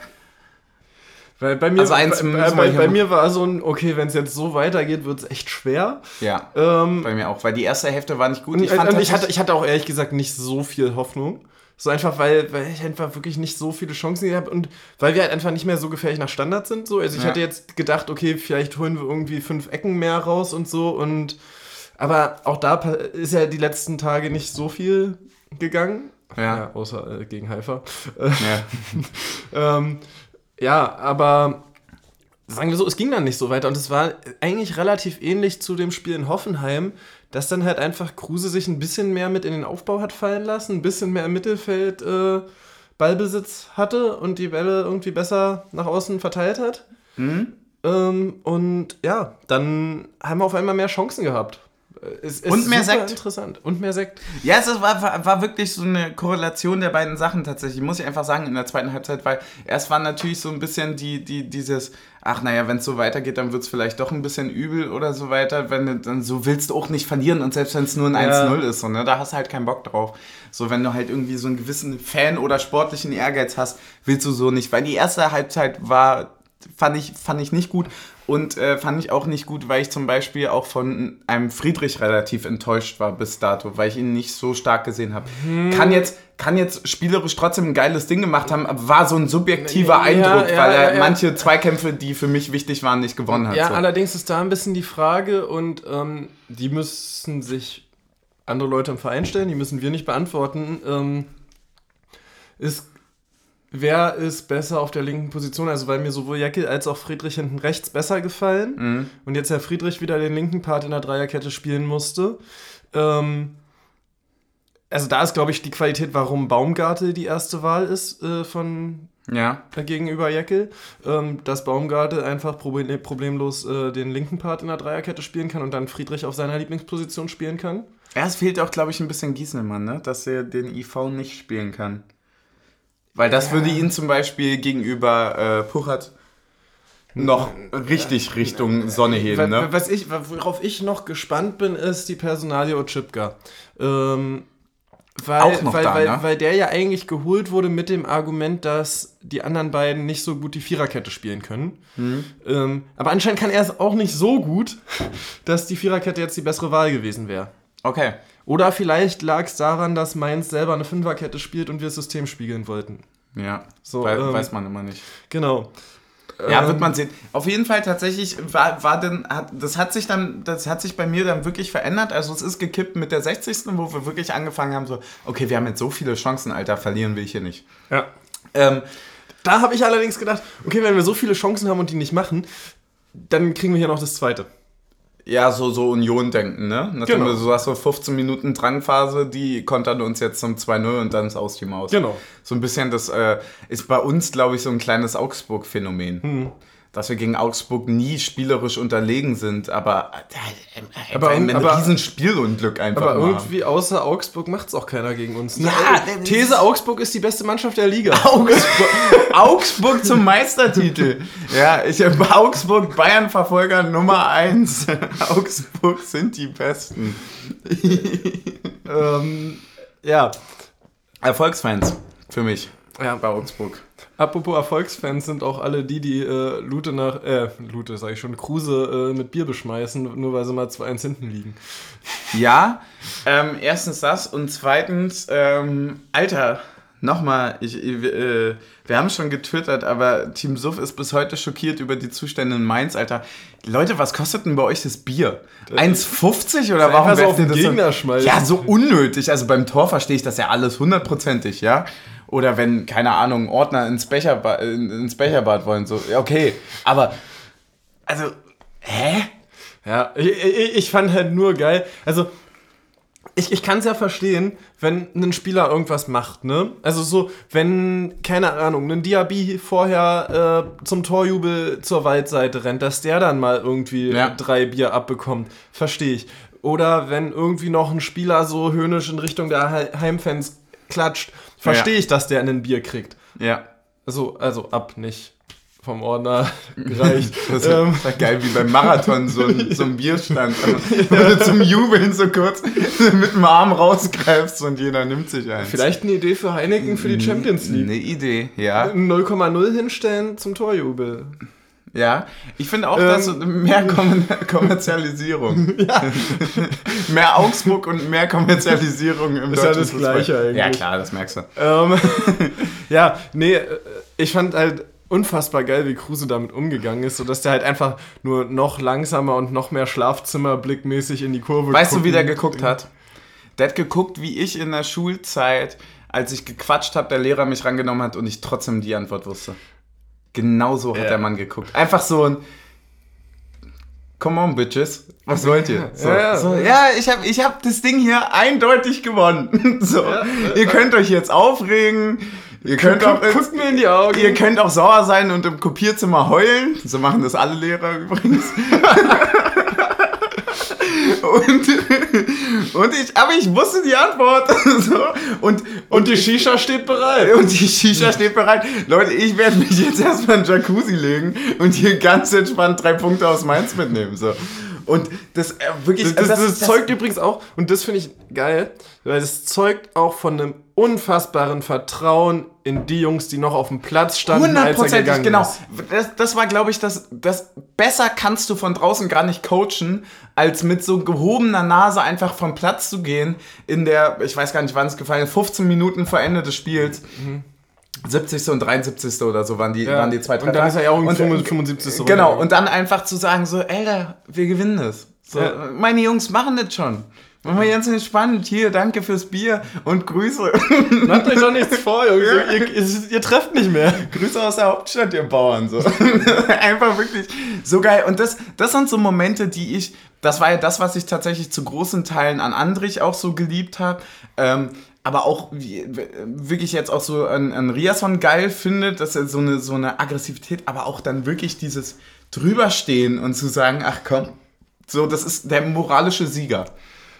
weil bei mir, also eins bei, bei, bei mir war so ein, okay, wenn es jetzt so weitergeht, wird es echt schwer. Ja. Ähm, bei mir auch, weil die erste Hälfte war nicht gut. Ich, fand ich, hatte, ich hatte auch ehrlich gesagt nicht so viel Hoffnung. So einfach, weil, weil ich einfach wirklich nicht so viele Chancen habe und weil wir halt einfach nicht mehr so gefährlich nach Standard sind. So. Also ich ja. hatte jetzt gedacht, okay, vielleicht holen wir irgendwie fünf Ecken mehr raus und so. Und aber auch da ist ja die letzten Tage nicht so viel gegangen. Ja. ja außer äh, gegen Haifa. Ja. ähm, ja, aber sagen wir so, es ging dann nicht so weiter und es war eigentlich relativ ähnlich zu dem Spiel in Hoffenheim, dass dann halt einfach Kruse sich ein bisschen mehr mit in den Aufbau hat fallen lassen, ein bisschen mehr im Mittelfeld äh, Ballbesitz hatte und die Bälle irgendwie besser nach außen verteilt hat. Mhm. Ähm, und ja, dann haben wir auf einmal mehr Chancen gehabt. Es, es und mehr Sekt. interessant. Und mehr Sekt. Ja, es war, war, wirklich so eine Korrelation der beiden Sachen tatsächlich, muss ich einfach sagen, in der zweiten Halbzeit, weil erst war natürlich so ein bisschen die, die, dieses, ach naja, wenn es so weitergeht, dann wird es vielleicht doch ein bisschen übel oder so weiter, wenn dann so willst du auch nicht verlieren und selbst wenn es nur ein ja. 1-0 ist, so, ne, da hast du halt keinen Bock drauf. So, wenn du halt irgendwie so einen gewissen Fan- oder sportlichen Ehrgeiz hast, willst du so nicht, weil die erste Halbzeit war fand ich, fand ich nicht gut. Und äh, fand ich auch nicht gut, weil ich zum Beispiel auch von einem Friedrich relativ enttäuscht war bis dato, weil ich ihn nicht so stark gesehen habe. Hm. Kann, jetzt, kann jetzt spielerisch trotzdem ein geiles Ding gemacht haben, aber war so ein subjektiver ja, Eindruck, ja, weil er ja, manche Zweikämpfe, die für mich wichtig waren, nicht gewonnen hat. Ja, so. allerdings ist da ein bisschen die Frage und ähm, die müssen sich andere Leute im Verein stellen, die müssen wir nicht beantworten. Ähm, ist wer ist besser auf der linken Position? Also weil mir sowohl Jacke als auch Friedrich hinten rechts besser gefallen. Mhm. Und jetzt Herr Friedrich wieder den linken Part in der Dreierkette spielen musste. Ähm, also da ist, glaube ich, die Qualität, warum Baumgarte die erste Wahl ist äh, von ja. Äh, gegenüber Jeckel, ähm, dass Baumgarte einfach problem problemlos äh, den linken Part in der Dreierkette spielen kann und dann Friedrich auf seiner Lieblingsposition spielen kann. Ja, es fehlt auch, glaube ich, ein bisschen Gießemann, ne? dass er den IV nicht spielen kann. Weil das ja. würde ihn zum Beispiel gegenüber äh, Puchert noch richtig Richtung Sonne heben. Ne? Was ich, worauf ich noch gespannt bin, ist die Personalie Ochipka. Ähm, weil, Auch noch weil, da, weil, ne? weil der ja eigentlich geholt wurde mit dem Argument, dass die anderen beiden nicht so gut die Viererkette spielen können. Mhm. Ähm, aber anscheinend kann er es auch nicht so gut, dass die Viererkette jetzt die bessere Wahl gewesen wäre. Okay. Oder vielleicht lag es daran, dass Mainz selber eine Fünferkette spielt und wir das System spiegeln wollten. Ja, so, We ähm, weiß man immer nicht. Genau. Ja, wird ähm, man sehen. Auf jeden Fall tatsächlich war, war denn, hat, das hat sich dann, das hat sich bei mir dann wirklich verändert. Also es ist gekippt mit der 60. wo wir wirklich angefangen haben, so, okay, wir haben jetzt so viele Chancen, Alter, verlieren will ich hier nicht. Ja. Ähm, da habe ich allerdings gedacht, okay, wenn wir so viele Chancen haben und die nicht machen, dann kriegen wir hier noch das zweite. Ja, so, so Union-Denken, ne? Natürlich, genau. Du hast so 15 Minuten Drangphase, die kontern uns jetzt zum 2-0 und dann ist aus die Maus. Genau. So ein bisschen, das äh, ist bei uns, glaube ich, so ein kleines Augsburg-Phänomen. Mhm dass wir gegen Augsburg nie spielerisch unterlegen sind, aber, äh, äh aber ein, ein aber, riesen Spielunglück einfach. Aber mal. irgendwie außer Augsburg macht es auch keiner gegen uns. Ne? Ja, äh, These Augsburg ist die beste Mannschaft der Liga. Augsburg, Augsburg zum Meistertitel. Ja, ich habe Augsburg Bayern-Verfolger Nummer 1. Augsburg sind die Besten. ähm, ja. Erfolgsfans für mich. Ja. Bei Augsburg. Apropos Erfolgsfans sind auch alle die, die äh, Lute nach, äh, Lute sag ich schon, Kruse äh, mit Bier beschmeißen, nur weil sie mal 2-1 hinten liegen. Ja, ähm, erstens das und zweitens, ähm, Alter, nochmal, ich, äh, wir haben schon getwittert, aber Team Suff ist bis heute schockiert über die Zustände in Mainz, Alter. Leute, was kostet denn bei euch das Bier? 1,50 oder warum so auf den Gegner so? schmeißen? Ja, so unnötig. Also beim Tor verstehe ich das ja alles hundertprozentig, ja. Oder wenn, keine Ahnung, Ordner ins, Becherbad, ins Becherbad wollen, so, okay. Aber, also, hä? Ja, ich, ich, ich fand halt nur geil, also, ich, ich kann es ja verstehen, wenn ein Spieler irgendwas macht, ne? Also so, wenn, keine Ahnung, ein Diaby vorher äh, zum Torjubel zur Waldseite rennt, dass der dann mal irgendwie ja. drei Bier abbekommt. Verstehe ich. Oder wenn irgendwie noch ein Spieler so höhnisch in Richtung der Heimfans klatscht, verstehe ja. ich, dass der ein Bier kriegt. Ja. Also, also ab nicht vom Ordner gereicht. Das ist ähm, geil, wie beim Marathon so ein, so ein Bierstand. Wo du zum Jubeln so kurz mit dem Arm rausgreifst und jeder nimmt sich eins. Vielleicht eine Idee für Heineken für die Champions League. Eine Idee, ja. 0,0 hinstellen zum Torjubel. Ja, ich finde auch, ähm, dass mehr Kommerzialisierung. ja. mehr Augsburg und mehr Kommerzialisierung im Ist ja das Gleiche eigentlich. Ja, klar, das merkst du. Ähm, ja, nee, ich fand halt unfassbar geil, wie Kruse damit umgegangen ist, sodass der halt einfach nur noch langsamer und noch mehr Schlafzimmerblickmäßig in die Kurve Weißt du, wie der geguckt hat? Der hat geguckt, wie ich in der Schulzeit, als ich gequatscht habe, der Lehrer mich rangenommen hat und ich trotzdem die Antwort wusste. Genauso hat ja. der Mann geguckt. Einfach so ein Come on, Bitches. Was wollt ihr? So, ja. So, ja, ich habe ich hab das Ding hier eindeutig gewonnen. so, ja, ihr könnt euch jetzt aufregen. Ihr könnt auch, guckt mir in die Augen. Ihr könnt auch sauer sein und im Kopierzimmer heulen. So machen das alle Lehrer übrigens. und, und ich, aber ich wusste die Antwort. so, und, und die Shisha steht bereit. Und die Shisha steht bereit. Leute, ich werde mich jetzt erstmal in Jacuzzi legen und hier ganz entspannt drei Punkte aus Mainz mitnehmen. So. Und das äh, wirklich. Das, das, das, das zeugt übrigens auch, und das finde ich geil, weil das zeugt auch von einem unfassbaren Vertrauen in die Jungs, die noch auf dem Platz standen, als er gegangen genau. Ist. Das, das war, glaube ich, das, das besser kannst du von draußen gar nicht coachen, als mit so gehobener Nase einfach vom Platz zu gehen in der, ich weiß gar nicht, wann es gefallen ist, 15 Minuten vor Ende des Spiels. Mhm. 70. und 73. oder so waren die, ja. waren die zwei, drei. Und dann ist er ja auch und, 75. Genau, und dann einfach zu sagen so, Alter, wir gewinnen das. So, ja. Meine Jungs machen das schon. Machen wir ganz entspannt. Hier, danke fürs Bier und Grüße. Macht euch doch nichts vor, Jungs. Ja. Ihr, ihr, ihr, trefft nicht mehr. Grüße aus der Hauptstadt, ihr Bauern. So. Einfach wirklich so geil. Und das, das sind so Momente, die ich, das war ja das, was ich tatsächlich zu großen Teilen an Andrich auch so geliebt habe. Ähm, aber auch wirklich jetzt auch so an, an Riason geil findet, dass er so eine, so eine Aggressivität, aber auch dann wirklich dieses drüberstehen und zu sagen, ach komm, so, das ist der moralische Sieger.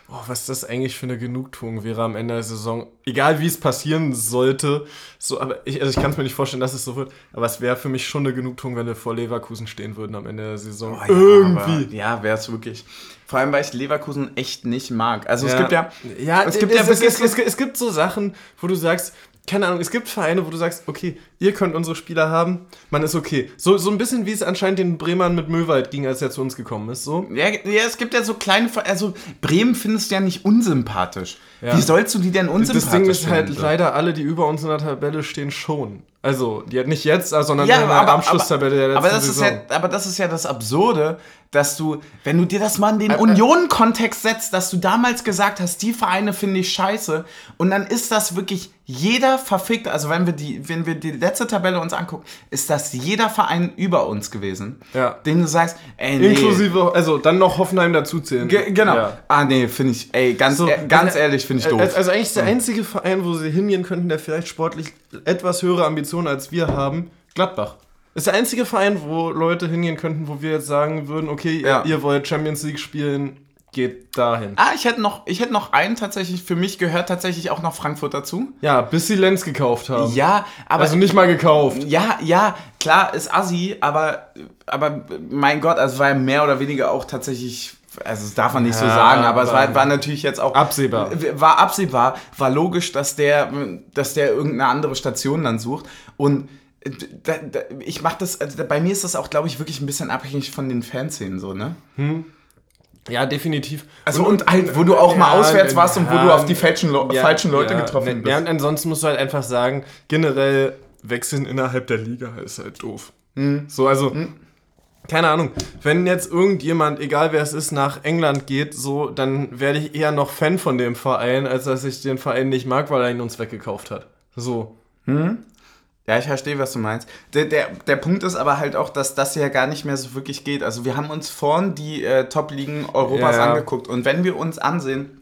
Oh, was das eigentlich für eine Genugtuung wäre am Ende der Saison. Egal wie es passieren sollte. So, aber ich, also ich kann es mir nicht vorstellen, dass es so wird. Aber es wäre für mich schon eine Genugtuung, wenn wir vor Leverkusen stehen würden am Ende der Saison. Oh, ja, Irgendwie. Aber, ja, wäre es wirklich. Vor allem, weil ich Leverkusen echt nicht mag. Also ja. es gibt ja. Ja, es gibt es, ja es, es, es, es gibt so Sachen, wo du sagst, keine Ahnung, es gibt Vereine, wo du sagst, okay, ihr könnt unsere Spieler haben, man ist okay. So, so ein bisschen wie es anscheinend den Bremern mit Möwald ging, als er zu uns gekommen ist. So. Ja, ja, es gibt ja so kleine, also Bremen findest du ja nicht unsympathisch. Ja. Wie sollst du die denn unsympathisch Das Ding ist halt finden? leider alle, die über uns in der Tabelle stehen, schon. Also, die hat nicht jetzt, sondern ja, in der aber, Abschlusstabelle der letzten aber das Saison. Ist ja, aber das ist ja das Absurde, dass du, wenn du dir das mal in den Union-Kontext setzt, dass du damals gesagt hast, die Vereine finde ich scheiße und dann ist das wirklich jeder verfickt, also wenn wir die, wenn wir die letzte Tabelle uns angucken, ist das jeder Verein über uns gewesen, ja. den du sagst, ey, nee. Inklusive, also dann noch Hoffenheim dazuzählen. Ge genau. Ja. Ah, nee, finde ich, ey, ganz, so, äh, ganz ehrlich, finde ich doof. Also, also eigentlich der einzige Verein, wo sie hingehen könnten, der vielleicht sportlich etwas höhere Ambitionen als wir haben, Gladbach. Ist der einzige Verein, wo Leute hingehen könnten, wo wir jetzt sagen würden, okay, ja. ihr, ihr wollt Champions League spielen, geht dahin. Ah, ich hätte noch, ich hätte noch einen tatsächlich, für mich gehört tatsächlich auch noch Frankfurt dazu. Ja, bis sie Lenz gekauft haben. Ja, aber. Also nicht mal gekauft. Ja, ja, klar, ist assi, aber, aber mein Gott, also war mehr oder weniger auch tatsächlich also das darf man nicht ja, so sagen, aber, aber es war, war, natürlich jetzt auch absehbar. War absehbar, war logisch, dass der, dass der irgendeine andere Station dann sucht. Und da, da, ich mach das, also bei mir ist das auch, glaube ich, wirklich ein bisschen abhängig von den Fanszenen so, ne? Hm. Ja, definitiv. Also und, und halt, wo du auch ja, mal auswärts warst und wo du auf die falschen, ja, falschen Leute ja, getroffen bist. Ja, und ansonsten musst du halt einfach sagen, generell wechseln innerhalb der Liga ist halt doof. Mhm. So, also, mhm. Keine Ahnung, wenn jetzt irgendjemand, egal wer es ist, nach England geht, so, dann werde ich eher noch Fan von dem Verein, als dass ich den Verein nicht mag, weil er ihn uns weggekauft hat. So. Mhm. Ja, ich verstehe, was du meinst. Der, der, der Punkt ist aber halt auch, dass das ja gar nicht mehr so wirklich geht. Also wir haben uns vorn die äh, Top-Ligen Europas ja. angeguckt und wenn wir uns ansehen,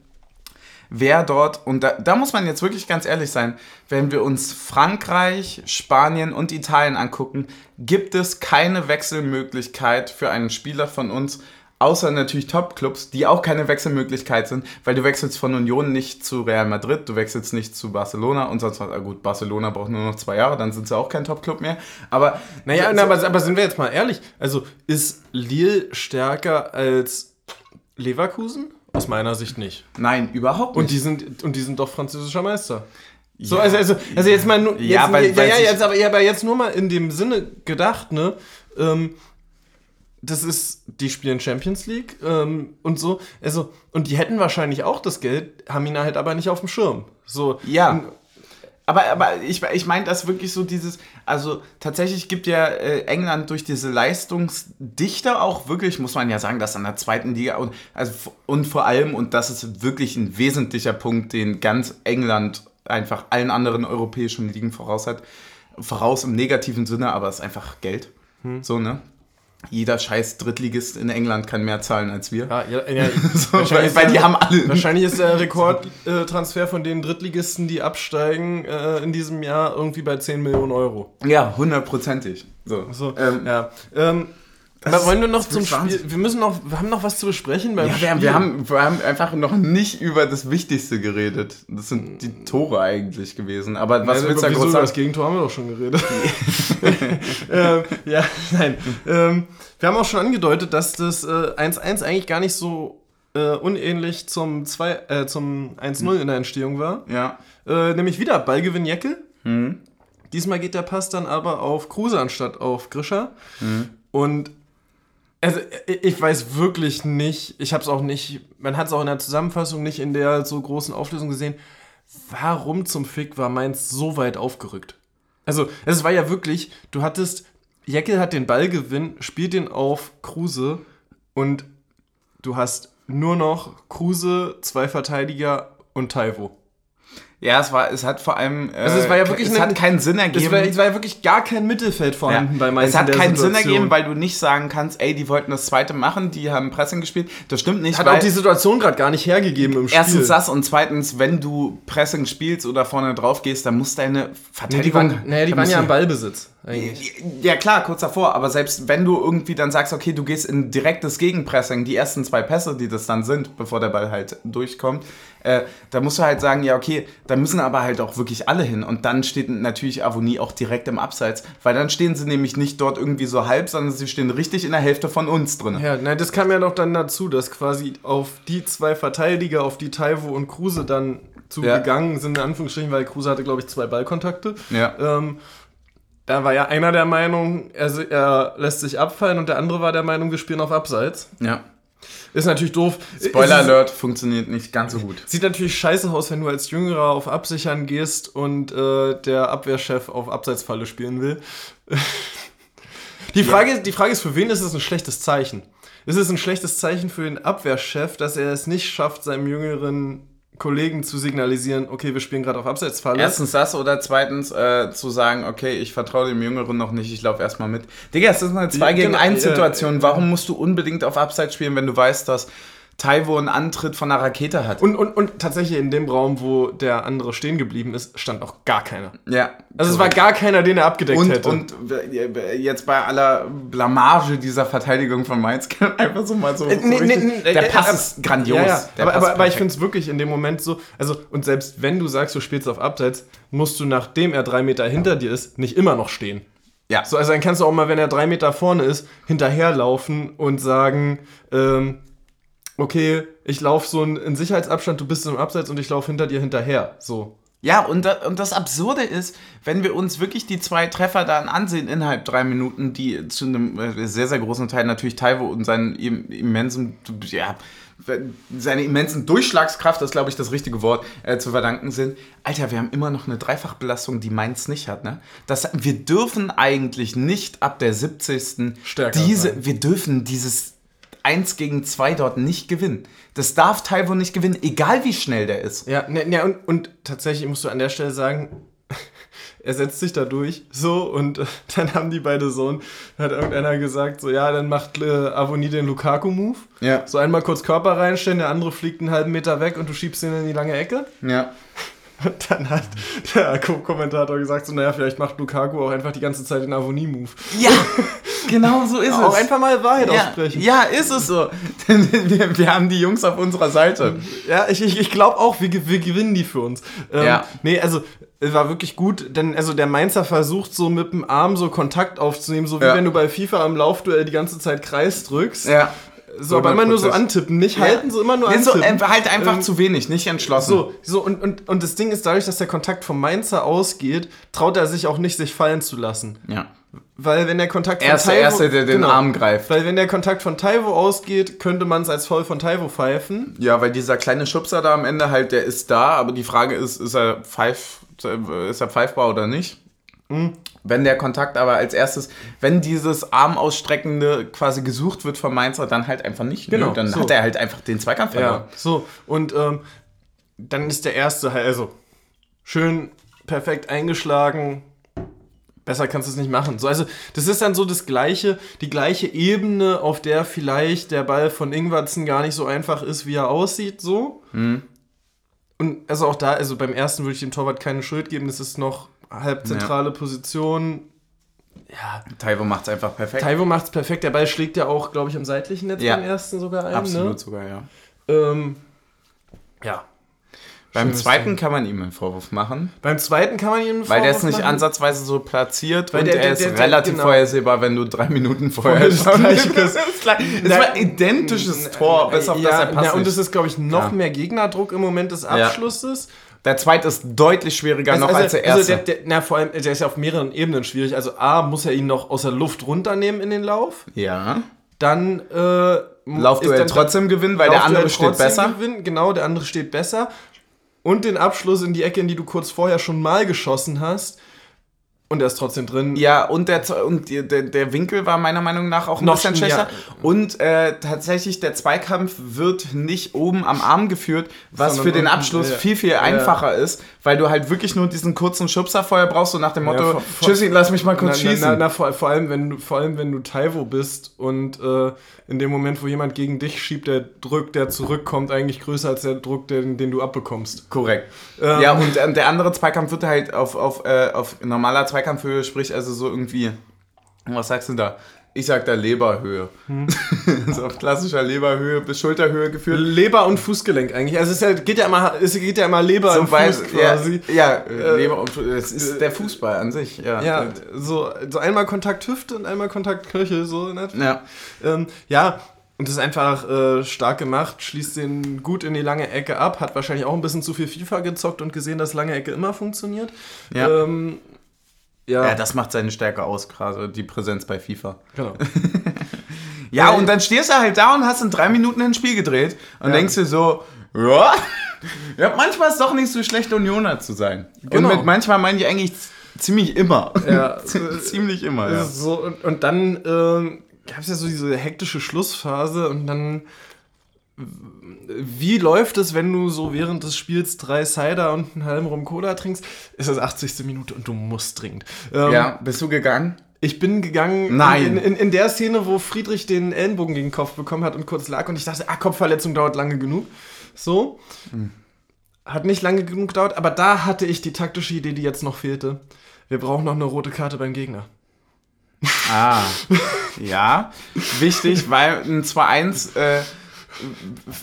wer dort, und da, da muss man jetzt wirklich ganz ehrlich sein, wenn wir uns Frankreich, Spanien und Italien angucken, gibt es keine Wechselmöglichkeit für einen Spieler von uns, Außer natürlich Top-Clubs, die auch keine Wechselmöglichkeit sind, weil du wechselst von Union nicht zu Real Madrid, du wechselst nicht zu Barcelona und sonst was. Ah gut, Barcelona braucht nur noch zwei Jahre, dann sind sie auch kein Top-Club mehr. Aber. Naja, so, aber, aber sind wir jetzt mal ehrlich? Also ist Lille stärker als Leverkusen? Aus meiner Sicht nicht. Nein, überhaupt nicht. Und die sind, und die sind doch französischer Meister. So, also, also, also jetzt mal nur. Jetzt, ja, weil, weil ja, ja, jetzt, aber, aber jetzt nur mal in dem Sinne gedacht, ne? Ähm, das ist, die spielen Champions League ähm, und so. Also, und die hätten wahrscheinlich auch das Geld, haben ihn halt aber nicht auf dem Schirm. So. Ja. Aber, aber ich, ich meine das wirklich so dieses, also tatsächlich gibt ja äh, England durch diese Leistungsdichte auch wirklich, muss man ja sagen, dass an der zweiten Liga und, also, und vor allem, und das ist wirklich ein wesentlicher Punkt, den ganz England einfach allen anderen europäischen Ligen voraus hat, voraus im negativen Sinne, aber es ist einfach Geld. Hm. So, ne? Jeder scheiß Drittligist in England kann mehr zahlen als wir. Ja, ja, ja so, weil, weil die haben alle. Wahrscheinlich ist der Rekordtransfer von den Drittligisten, die absteigen, äh, in diesem Jahr irgendwie bei 10 Millionen Euro. Ja, hundertprozentig. So. so ähm, ja. Ähm, aber wollen wir noch zum Spiel? Wir müssen noch, wir haben noch was zu besprechen beim ja, wir, haben, wir, haben, wir haben einfach noch nicht über das Wichtigste geredet. Das sind die Tore eigentlich gewesen. Aber was ja, willst du da groß sagen? Das Gegentor haben wir doch schon geredet. ähm, ja, nein. Ähm, wir haben auch schon angedeutet, dass das 1-1 äh, eigentlich gar nicht so äh, unähnlich zum, äh, zum 1-0 in der Entstehung war. Ja. Äh, nämlich wieder Ballgewinn Jecke. Mhm. Diesmal geht der Pass dann aber auf Kruse anstatt auf Grischer. Mhm. Und also ich weiß wirklich nicht, ich habe es auch nicht, man hat es auch in der Zusammenfassung nicht in der so großen Auflösung gesehen, warum zum Fick war Mainz so weit aufgerückt? Also es war ja wirklich, du hattest, Jeckel hat den Ballgewinn, spielt den auf Kruse und du hast nur noch Kruse, zwei Verteidiger und Taivo. Ja, es war, es hat vor allem, äh, also es war ja wirklich, es eine, hat keinen Sinn ergeben. Es war, es war ja wirklich gar kein Mittelfeld vorhanden ja. bei Mainz. Es hat keinen Situation. Sinn ergeben, weil du nicht sagen kannst, ey, die wollten das zweite machen, die haben Pressing gespielt. Das stimmt nicht. Hat auch die Situation gerade gar nicht hergegeben im Spiel. Erstens das und zweitens, wenn du Pressing spielst oder vorne drauf gehst, dann muss deine Verteidigung. Nee, die waren, naja, die waren ja im Ballbesitz. Eigentlich. Ja klar, kurz davor, aber selbst wenn du irgendwie dann sagst, okay, du gehst in direktes Gegenpressing, die ersten zwei Pässe, die das dann sind, bevor der Ball halt durchkommt, äh, da musst du halt sagen, ja okay, da müssen aber halt auch wirklich alle hin und dann steht natürlich Avonie auch direkt im Abseits, weil dann stehen sie nämlich nicht dort irgendwie so halb, sondern sie stehen richtig in der Hälfte von uns drin. Ja, nein, das kam ja noch dann dazu, dass quasi auf die zwei Verteidiger, auf die Taivo und Kruse dann zugegangen ja. sind, in Anführungsstrichen, weil Kruse hatte, glaube ich, zwei Ballkontakte. Ja. Ähm, da war ja einer der Meinung, er, er, lässt sich abfallen und der andere war der Meinung, wir spielen auf Abseits. Ja. Ist natürlich doof. Spoiler Alert, funktioniert nicht ganz so gut. Sieht natürlich scheiße aus, wenn du als Jüngerer auf Absichern gehst und äh, der Abwehrchef auf Abseitsfalle spielen will. die, Frage, ja. die Frage ist, für wen ist es ein schlechtes Zeichen? Ist es ein schlechtes Zeichen für den Abwehrchef, dass er es nicht schafft, seinem jüngeren Kollegen zu signalisieren, okay, wir spielen gerade auf Abseitsfalle. Erstens das oder zweitens äh, zu sagen, okay, ich vertraue dem Jüngeren noch nicht, ich laufe erstmal mit. Digga, es ist eine 2 gegen 1 genau, Situation. Warum musst du unbedingt auf Abseits spielen, wenn du weißt, dass Taiwo einen Antritt von einer Rakete hat. Und, und, und tatsächlich in dem Raum, wo der andere stehen geblieben ist, stand auch gar keiner. Ja. Also es war gar keiner, den er abgedeckt und, hätte. Und jetzt bei aller Blamage dieser Verteidigung von Mainz, einfach so mal so. Äh, nee, so nee, nee, der Pass äh, ist grandios. Ja, ja. Aber, aber, aber, ich finde es wirklich in dem Moment so, also, und selbst wenn du sagst, du spielst auf Abseits, musst du, nachdem er drei Meter hinter dir ist, nicht immer noch stehen. Ja. So, also dann kannst du auch mal, wenn er drei Meter vorne ist, hinterherlaufen und sagen, ähm, okay, ich laufe so einen Sicherheitsabstand, du bist im Abseits und ich laufe hinter dir hinterher. So. Ja, und, und das Absurde ist, wenn wir uns wirklich die zwei Treffer dann ansehen innerhalb drei Minuten, die zu einem äh, sehr, sehr großen Teil natürlich Taiwo und seinen immensen, ja, seine immensen Durchschlagskraft, das ist glaube ich das richtige Wort, äh, zu verdanken sind. Alter, wir haben immer noch eine Dreifachbelastung, die Mainz nicht hat. Ne? Das, wir dürfen eigentlich nicht ab der 70. Stärker diese, sein. wir dürfen dieses 1 gegen 2 dort nicht gewinnen. Das darf Taiwo nicht gewinnen, egal wie schnell der ist. Ja, ne, ne, und, und tatsächlich musst du an der Stelle sagen, er setzt sich da durch, so, und äh, dann haben die beide so, hat irgendeiner gesagt, so, ja, dann macht äh, Avoni den Lukaku-Move. Ja. So einmal kurz Körper reinstellen, der andere fliegt einen halben Meter weg und du schiebst ihn in die lange Ecke. Ja. Und dann hat der Kommentator gesagt, so, naja, vielleicht macht Lukaku auch einfach die ganze Zeit den Avonie-Move. Ja, genau so ist auch es. Auch einfach mal Wahrheit ja, aussprechen. Ja, ist es so. wir, wir haben die Jungs auf unserer Seite. Ja, ich, ich, ich glaube auch, wir, wir gewinnen die für uns. Ähm, ja. Nee, also war wirklich gut, denn also der Mainzer versucht so mit dem Arm so Kontakt aufzunehmen, so wie ja. wenn du bei FIFA am Laufduell die ganze Zeit Kreis drückst. Ja. So, aber immer nur so antippen, nicht ja. halten, so immer nur antippen. Nee, so, äh, halt einfach ähm, zu wenig, nicht entschlossen. So, so und, und, und das Ding ist, dadurch, dass der Kontakt vom Mainzer ausgeht, traut er sich auch nicht, sich fallen zu lassen. Ja. Weil wenn der Kontakt von Erste, Taiwo... Erste, der den genau, Arm greift. Weil wenn der Kontakt von Taiwo ausgeht, könnte man es als Voll von Taiwo pfeifen. Ja, weil dieser kleine Schubser da am Ende halt, der ist da, aber die Frage ist, ist er, pfeif, ist er pfeifbar oder nicht? Wenn der Kontakt aber als erstes, wenn dieses Armausstreckende quasi gesucht wird vom Mainzer, dann halt einfach nicht. Genau. Nö, dann so. hat er halt einfach den Zweikampf verloren. Ja, so. Und ähm, dann ist der erste halt, also schön perfekt eingeschlagen. Besser kannst du es nicht machen. So, also, das ist dann so das gleiche, die gleiche Ebene, auf der vielleicht der Ball von Ingwertsen gar nicht so einfach ist, wie er aussieht, so. Mhm. Und also auch da, also beim ersten würde ich dem Torwart keine Schuld geben, das ist noch halbzentrale ja. Position. Ja. Taiwo macht es einfach perfekt. Taiwo macht es perfekt. Der Ball schlägt ja auch, glaube ich, am seitlichen Netz ja. beim ersten sogar ein. Ne? Absolut ne? sogar, ja. Ähm, ja. Beim zweiten kann man ihm einen Vorwurf machen. Beim zweiten kann man ihm einen Vorwurf machen. Weil der ist nicht machen. ansatzweise so platziert Weil und der, der, der, der ist relativ genau. vorhersehbar, wenn du drei Minuten vorher das gleiche bist. Es war ein identisches Tor, bis auf ja, das er passt. Ja, und es ist, glaube ich, noch ja. mehr Gegnerdruck im Moment des Abschlusses. Ja. Der zweite ist deutlich schwieriger also, noch also, als der erste. Also der, der, na, vor allem, der ist ja auf mehreren Ebenen schwierig. Also A, muss er ihn noch aus der Luft runternehmen in den Lauf. Ja. Dann äh, Laufduell trotzdem gewinnen, weil der andere steht besser. Gewinnen. Genau, der andere steht besser. Und den Abschluss in die Ecke, in die du kurz vorher schon mal geschossen hast. Und er ist trotzdem drin. Ja, und der, und der, der Winkel war meiner Meinung nach auch ein Noch bisschen schlechter. Und äh, tatsächlich, der Zweikampf wird nicht oben am Arm geführt, was Sondern für den Abschluss ja. viel, viel einfacher ja. ist, weil du halt wirklich nur diesen kurzen Schubser vorher brauchst, so nach dem Motto, ja, vor, vor, Tschüssi, lass mich mal kurz na, schießen. Na, na, vor, vor, allem, wenn du, vor allem, wenn du Taiwo bist und äh, in dem Moment, wo jemand gegen dich schiebt, der Druck, der zurückkommt, eigentlich größer als der Druck, den, den du abbekommst. Korrekt. Ähm, ja, und äh, der andere Zweikampf wird halt auf, auf, äh, auf normaler Zweikampfhöhe, sprich also so irgendwie, was sagst du da? Ich sag da Leberhöhe. Hm. so auf klassischer Leberhöhe bis Schulterhöhe geführt. Leber und Fußgelenk eigentlich. Also es, ja, geht, ja immer, es geht ja immer Leber so und Fuß quasi. Ja, ja äh, Leber und Fuß. Es ist äh, der Fußball an sich. Ja, ja so, so einmal Kontakt Hüfte und einmal Kontakt Knöchel. So, ne? ja. Ähm, ja, und das ist einfach äh, stark gemacht, schließt den gut in die lange Ecke ab, hat wahrscheinlich auch ein bisschen zu viel FIFA gezockt und gesehen, dass lange Ecke immer funktioniert. Ja. Ähm, ja. ja, das macht seine Stärke aus, gerade die Präsenz bei FIFA. Genau. ja, und dann stehst du halt da und hast in drei Minuten ein Spiel gedreht und ja. denkst dir so, ja, ja, manchmal ist es doch nicht so schlecht, Unioner zu sein. Genau. Und mit manchmal meine ich eigentlich ziemlich immer. Ja, ziemlich immer. Ja. So, und, und dann ähm, gab es ja so diese hektische Schlussphase und dann wie läuft es, wenn du so während des Spiels drei Cider und einen halben Rum Cola trinkst? Ist das 80. Minute und du musst dringend. Ähm, ja, bist du gegangen? Ich bin gegangen Nein. In, in, in, der Szene, wo Friedrich den Ellenbogen gegen den Kopf bekommen hat und kurz lag und ich dachte, ah, Kopfverletzung dauert lange genug. So. Hm. Hat nicht lange genug gedauert, aber da hatte ich die taktische Idee, die jetzt noch fehlte. Wir brauchen noch eine rote Karte beim Gegner. Ah. ja. Wichtig, weil ein 2-1 äh,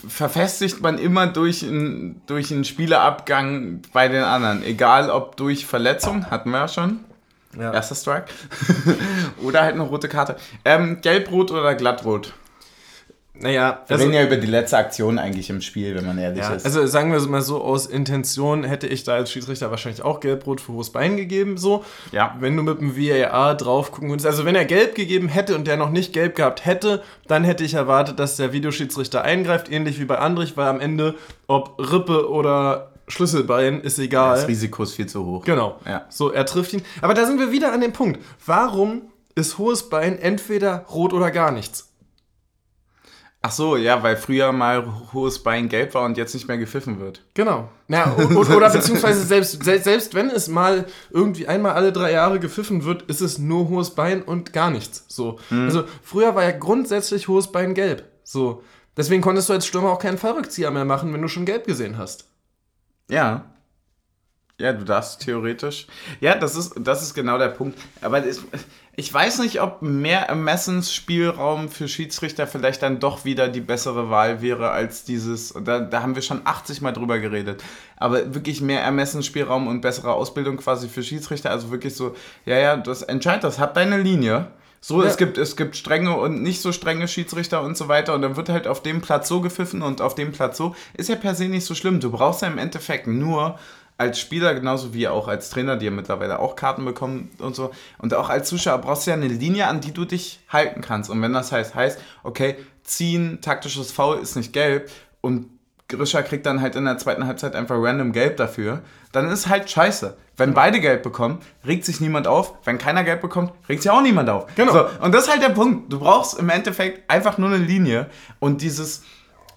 verfestigt man immer durch, ein, durch einen Spielerabgang bei den anderen. Egal ob durch Verletzung, hatten wir ja schon. Ja. Erster Strike. oder halt eine rote Karte. Ähm, Gelb-Rot oder Glattrot? Naja, wir also, reden ja über die letzte Aktion eigentlich im Spiel, wenn man ehrlich ja, ist. Also sagen wir es mal so, aus Intention hätte ich da als Schiedsrichter wahrscheinlich auch Gelbrot für hohes Bein gegeben, so. Ja. Wenn du mit dem VAR drauf gucken würdest, also wenn er gelb gegeben hätte und der noch nicht gelb gehabt hätte, dann hätte ich erwartet, dass der Videoschiedsrichter eingreift, ähnlich wie bei Andrich, weil am Ende, ob Rippe oder Schlüsselbein ist egal. Das Risiko ist viel zu hoch. Genau. Ja. So, er trifft ihn. Aber da sind wir wieder an dem Punkt. Warum ist hohes Bein entweder rot oder gar nichts? Ach so, ja, weil früher mal hohes Bein gelb war und jetzt nicht mehr gepfiffen wird. Genau. Ja, oder, oder beziehungsweise selbst, selbst wenn es mal irgendwie einmal alle drei Jahre gepfiffen wird, ist es nur hohes Bein und gar nichts. So. Mhm. Also früher war ja grundsätzlich hohes Bein gelb. So. Deswegen konntest du als Stürmer auch keinen Fallrückzieher mehr machen, wenn du schon gelb gesehen hast. Ja. Ja, du darfst theoretisch. Ja, das ist, das ist genau der Punkt. Aber es, ich weiß nicht, ob mehr Ermessensspielraum für Schiedsrichter vielleicht dann doch wieder die bessere Wahl wäre als dieses. Da, da haben wir schon 80 Mal drüber geredet. Aber wirklich mehr Ermessensspielraum und bessere Ausbildung quasi für Schiedsrichter. Also wirklich so, ja, ja, das entscheidet das, hat deine Linie. So, ja. es, gibt, es gibt strenge und nicht so strenge Schiedsrichter und so weiter. Und dann wird halt auf dem Platz so gepfiffen und auf dem Platz so. Ist ja per se nicht so schlimm. Du brauchst ja im Endeffekt nur als Spieler genauso wie auch als Trainer, die ja mittlerweile auch Karten bekommen und so. Und auch als Zuschauer brauchst du ja eine Linie, an die du dich halten kannst. Und wenn das heißt, heißt, okay, ziehen, taktisches Foul ist nicht gelb und Grisha kriegt dann halt in der zweiten Halbzeit einfach random gelb dafür, dann ist halt scheiße. Wenn beide gelb bekommen, regt sich niemand auf. Wenn keiner gelb bekommt, regt sich auch niemand auf. Genau. So, und das ist halt der Punkt. Du brauchst im Endeffekt einfach nur eine Linie und dieses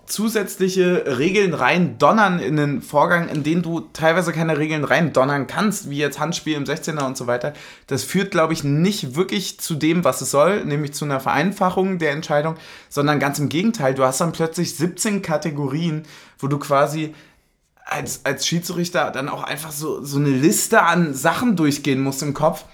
zusätzliche Regeln rein donnern in den Vorgang, in den du teilweise keine Regeln rein donnern kannst, wie jetzt Handspiel im 16er und so weiter, das führt, glaube ich, nicht wirklich zu dem, was es soll, nämlich zu einer Vereinfachung der Entscheidung, sondern ganz im Gegenteil. Du hast dann plötzlich 17 Kategorien, wo du quasi als, als Schiedsrichter dann auch einfach so, so eine Liste an Sachen durchgehen musst im Kopf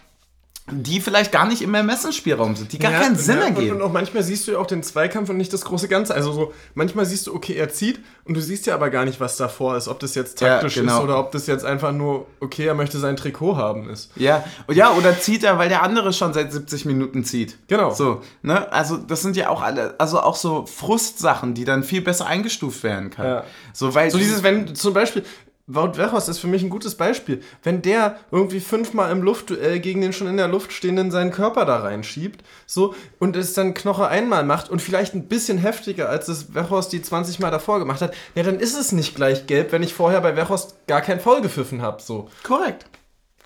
die vielleicht gar nicht im Ermessensspielraum sind, die gar ja, keinen Sinn ja, ergeben. Und auch manchmal siehst du ja auch den Zweikampf und nicht das große Ganze. Also so, manchmal siehst du, okay, er zieht und du siehst ja aber gar nicht, was davor ist. Ob das jetzt taktisch ja, genau. ist oder ob das jetzt einfach nur, okay, er möchte sein Trikot haben ist. Ja, ja, oder zieht er, weil der andere schon seit 70 Minuten zieht. Genau. So, ne? Also das sind ja auch alle, also auch so Frustsachen, die dann viel besser eingestuft werden können. Ja. So, weil so dieses, wenn zum Beispiel, Wout Weghorst ist für mich ein gutes Beispiel. Wenn der irgendwie fünfmal im Luftduell gegen den schon in der Luft stehenden seinen Körper da reinschiebt, so, und es dann Knoche einmal macht und vielleicht ein bisschen heftiger, als es Weghorst die 20 Mal davor gemacht hat, ja, dann ist es nicht gleich gelb, wenn ich vorher bei Weghorst gar kein Foul gepfiffen habe, so. Korrekt.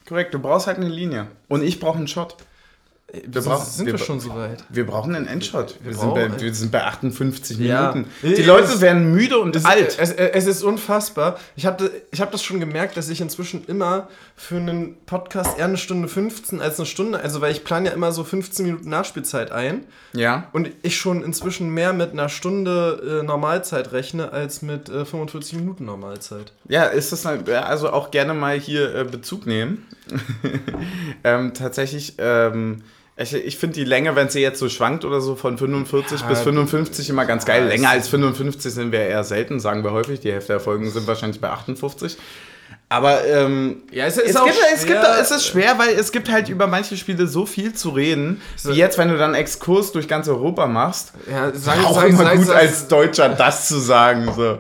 Korrekt, du brauchst halt eine Linie. Und ich brauche einen Shot. Wir brauchen, sind wir, wir, schon so weit? Wir brauchen einen Endshot. Wir, wir, sind, bei, wir sind bei 58 ja. Minuten. Die Leute es, werden müde und es, alt. Es, es, ist unfassbar. Ich habe ich hab das schon gemerkt, dass ich inzwischen immer für einen Podcast eher eine Stunde 15 als eine Stunde, also weil ich plane ja immer so 15 Minuten Nachspielzeit ein. Ja. Und ich schon inzwischen mehr mit einer Stunde äh, Normalzeit rechne als mit äh, 45 Minuten Normalzeit. Ja, ist das also auch gerne mal hier äh, Bezug nehmen. ähm, tatsächlich. Ähm, ich, ich finde die Länge, wenn sie jetzt so schwankt oder so von 45 ja, bis 55 immer ganz geil. Länger als 55 sind wir eher selten, sagen wir häufig. Die Hälfte der Folgen sind wahrscheinlich bei 58. Aber ähm, ja, es, ist es, gibt, es, gibt, es ist schwer, weil es gibt halt über manche Spiele so viel zu reden, so. wie jetzt, wenn du dann Exkurs durch ganz Europa machst. Ja, sagen, auch sagen, immer sagen, gut als Deutscher das zu sagen. So.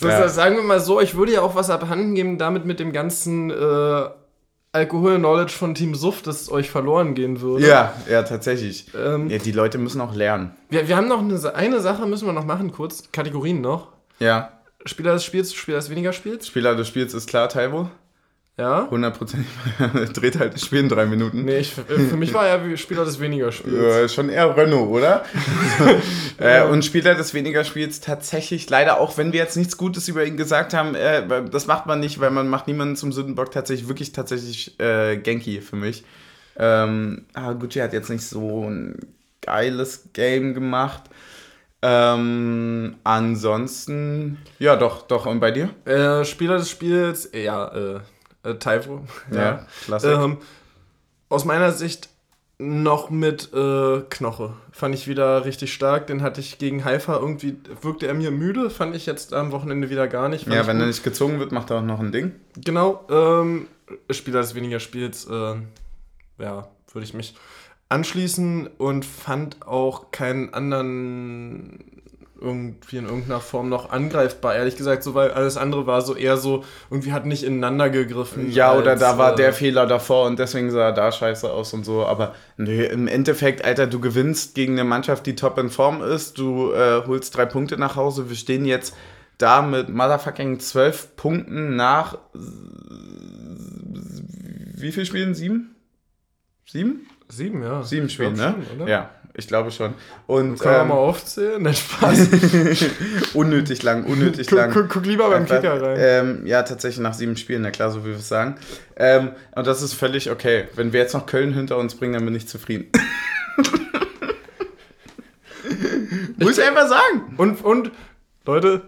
so ja. Sagen wir mal so, ich würde ja auch was abhanden geben, damit mit dem ganzen äh, Alkohol-Knowledge von Team Suft, das euch verloren gehen würde. Ja, ja, tatsächlich. Ähm, ja, die Leute müssen auch lernen. Wir, wir haben noch eine, eine Sache, müssen wir noch machen, kurz. Kategorien noch. Ja. Spieler des Spiels, Spieler des weniger Spiels. Spieler des Spiels ist klar, Taibo. Ja. 100% dreht halt das Spiel in drei Minuten. Nee, ich, für mich war er Spieler des weniger Spiels. Ja, schon eher Renault, oder? äh, und Spieler des weniger Spiels tatsächlich, leider auch, wenn wir jetzt nichts Gutes über ihn gesagt haben, äh, das macht man nicht, weil man macht niemanden zum Sündenbock tatsächlich, wirklich tatsächlich äh, Genki für mich. Ähm, Gucci hat jetzt nicht so ein geiles Game gemacht. Ähm, ansonsten, ja, doch, doch. Und bei dir? Äh, Spieler des Spiels, ja, äh, äh, Taifu. Ja, ja klasse. Ähm, aus meiner Sicht noch mit äh, Knoche. Fand ich wieder richtig stark. Den hatte ich gegen Haifa irgendwie, wirkte er mir müde, fand ich jetzt am Wochenende wieder gar nicht. ja, wenn gut. er nicht gezogen wird, macht er auch noch ein Ding. Genau, ähm, Spieler des weniger Spiels, äh, ja, würde ich mich anschließen und fand auch keinen anderen irgendwie in irgendeiner Form noch angreifbar, ehrlich gesagt, so weil alles andere war so eher so, irgendwie hat nicht ineinander gegriffen. Ja, als, oder da war äh, der Fehler davor und deswegen sah er da scheiße aus und so. Aber nö, im Endeffekt, Alter, du gewinnst gegen eine Mannschaft, die top in Form ist, du äh, holst drei Punkte nach Hause. Wir stehen jetzt da mit motherfucking zwölf Punkten nach wie viel Spielen? Sieben? Sieben? Sieben, ja. Sieben Spielen, ne? Schon, ja. Ich glaube schon. Und, Kann man ähm, mal aufzählen? Nein, Spaß. unnötig lang, unnötig lang. Guck, guck lieber beim Kicker rein. Ähm, ja, tatsächlich nach sieben Spielen, na klar, so wie wir es sagen. Ähm, und das ist völlig okay. Wenn wir jetzt noch Köln hinter uns bringen, dann bin ich zufrieden. Muss ich einfach sagen. Und, und, Leute,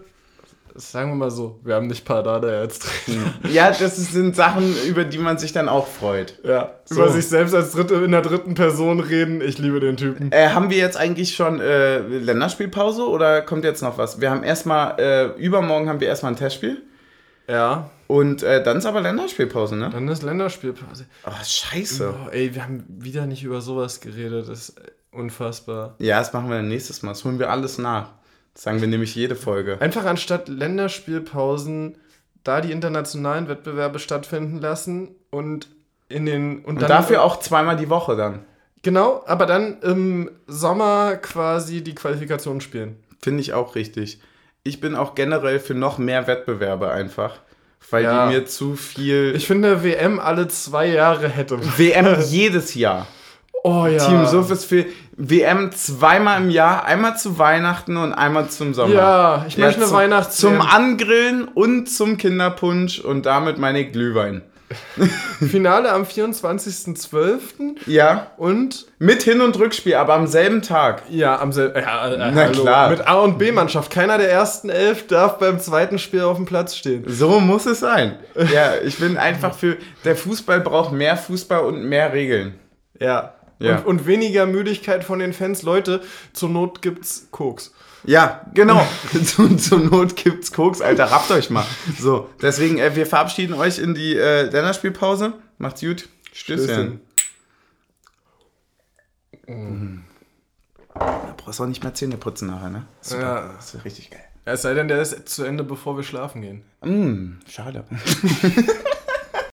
sagen wir mal so, wir haben nicht Pardada als Trainer. Ja, das sind Sachen, über die man sich dann auch freut. Ja, so. über sich selbst als dritte, in der dritten Person reden. Ich liebe den Typen. Äh, haben wir jetzt eigentlich schon äh, Länderspielpause oder kommt jetzt noch was? Wir haben erstmal, äh, übermorgen haben wir erstmal ein Testspiel. Ja. Und äh, dann ist aber Länderspielpause, ne? Dann ist Länderspielpause. Ach, scheiße. Oh, ey, wir haben wieder nicht über sowas geredet. Das ist unfassbar. Ja, das machen wir dann nächstes Mal. Das holen wir alles nach. Das sagen wir nämlich jede Folge. Einfach anstatt Länderspielpausen da die internationalen Wettbewerbe stattfinden lassen und in den und, und dann dafür auch zweimal die Woche dann. Genau, aber dann im Sommer quasi die Qualifikation spielen. Finde ich auch richtig. Ich bin auch generell für noch mehr Wettbewerbe einfach. Weil ja. die mir zu viel. Ich finde, WM alle zwei Jahre hätte. WM jedes Jahr. Oh ja. Team Sofis für WM zweimal im Jahr, einmal zu Weihnachten und einmal zum Sommer. Ja, ich möchte ja, eine Weihnachts Zum Angrillen und zum Kinderpunsch und damit meine ich Glühwein. Finale am 24.12. Ja. Und? Mit Hin- und Rückspiel, aber am selben Tag. Ja, am selben ja, äh, Na hallo. klar. Mit A- und B-Mannschaft. Keiner der ersten elf darf beim zweiten Spiel auf dem Platz stehen. So muss es sein. Ja, ich bin einfach für. Der Fußball braucht mehr Fußball und mehr Regeln. Ja. Ja. Und, und, weniger Müdigkeit von den Fans. Leute, zur Not gibt's Koks. Ja, genau. zur, zur Not gibt's Koks, Alter, rappt euch mal. So, deswegen, äh, wir verabschieden euch in die äh, Länderspielpause. Macht's gut. Stößchen. Mhm. Da brauchst du auch nicht mehr Zähne putzen nachher, ne? Super. Ja. Das ist richtig geil. Ja, es sei denn, der ist zu Ende, bevor wir schlafen gehen. Mm, schade.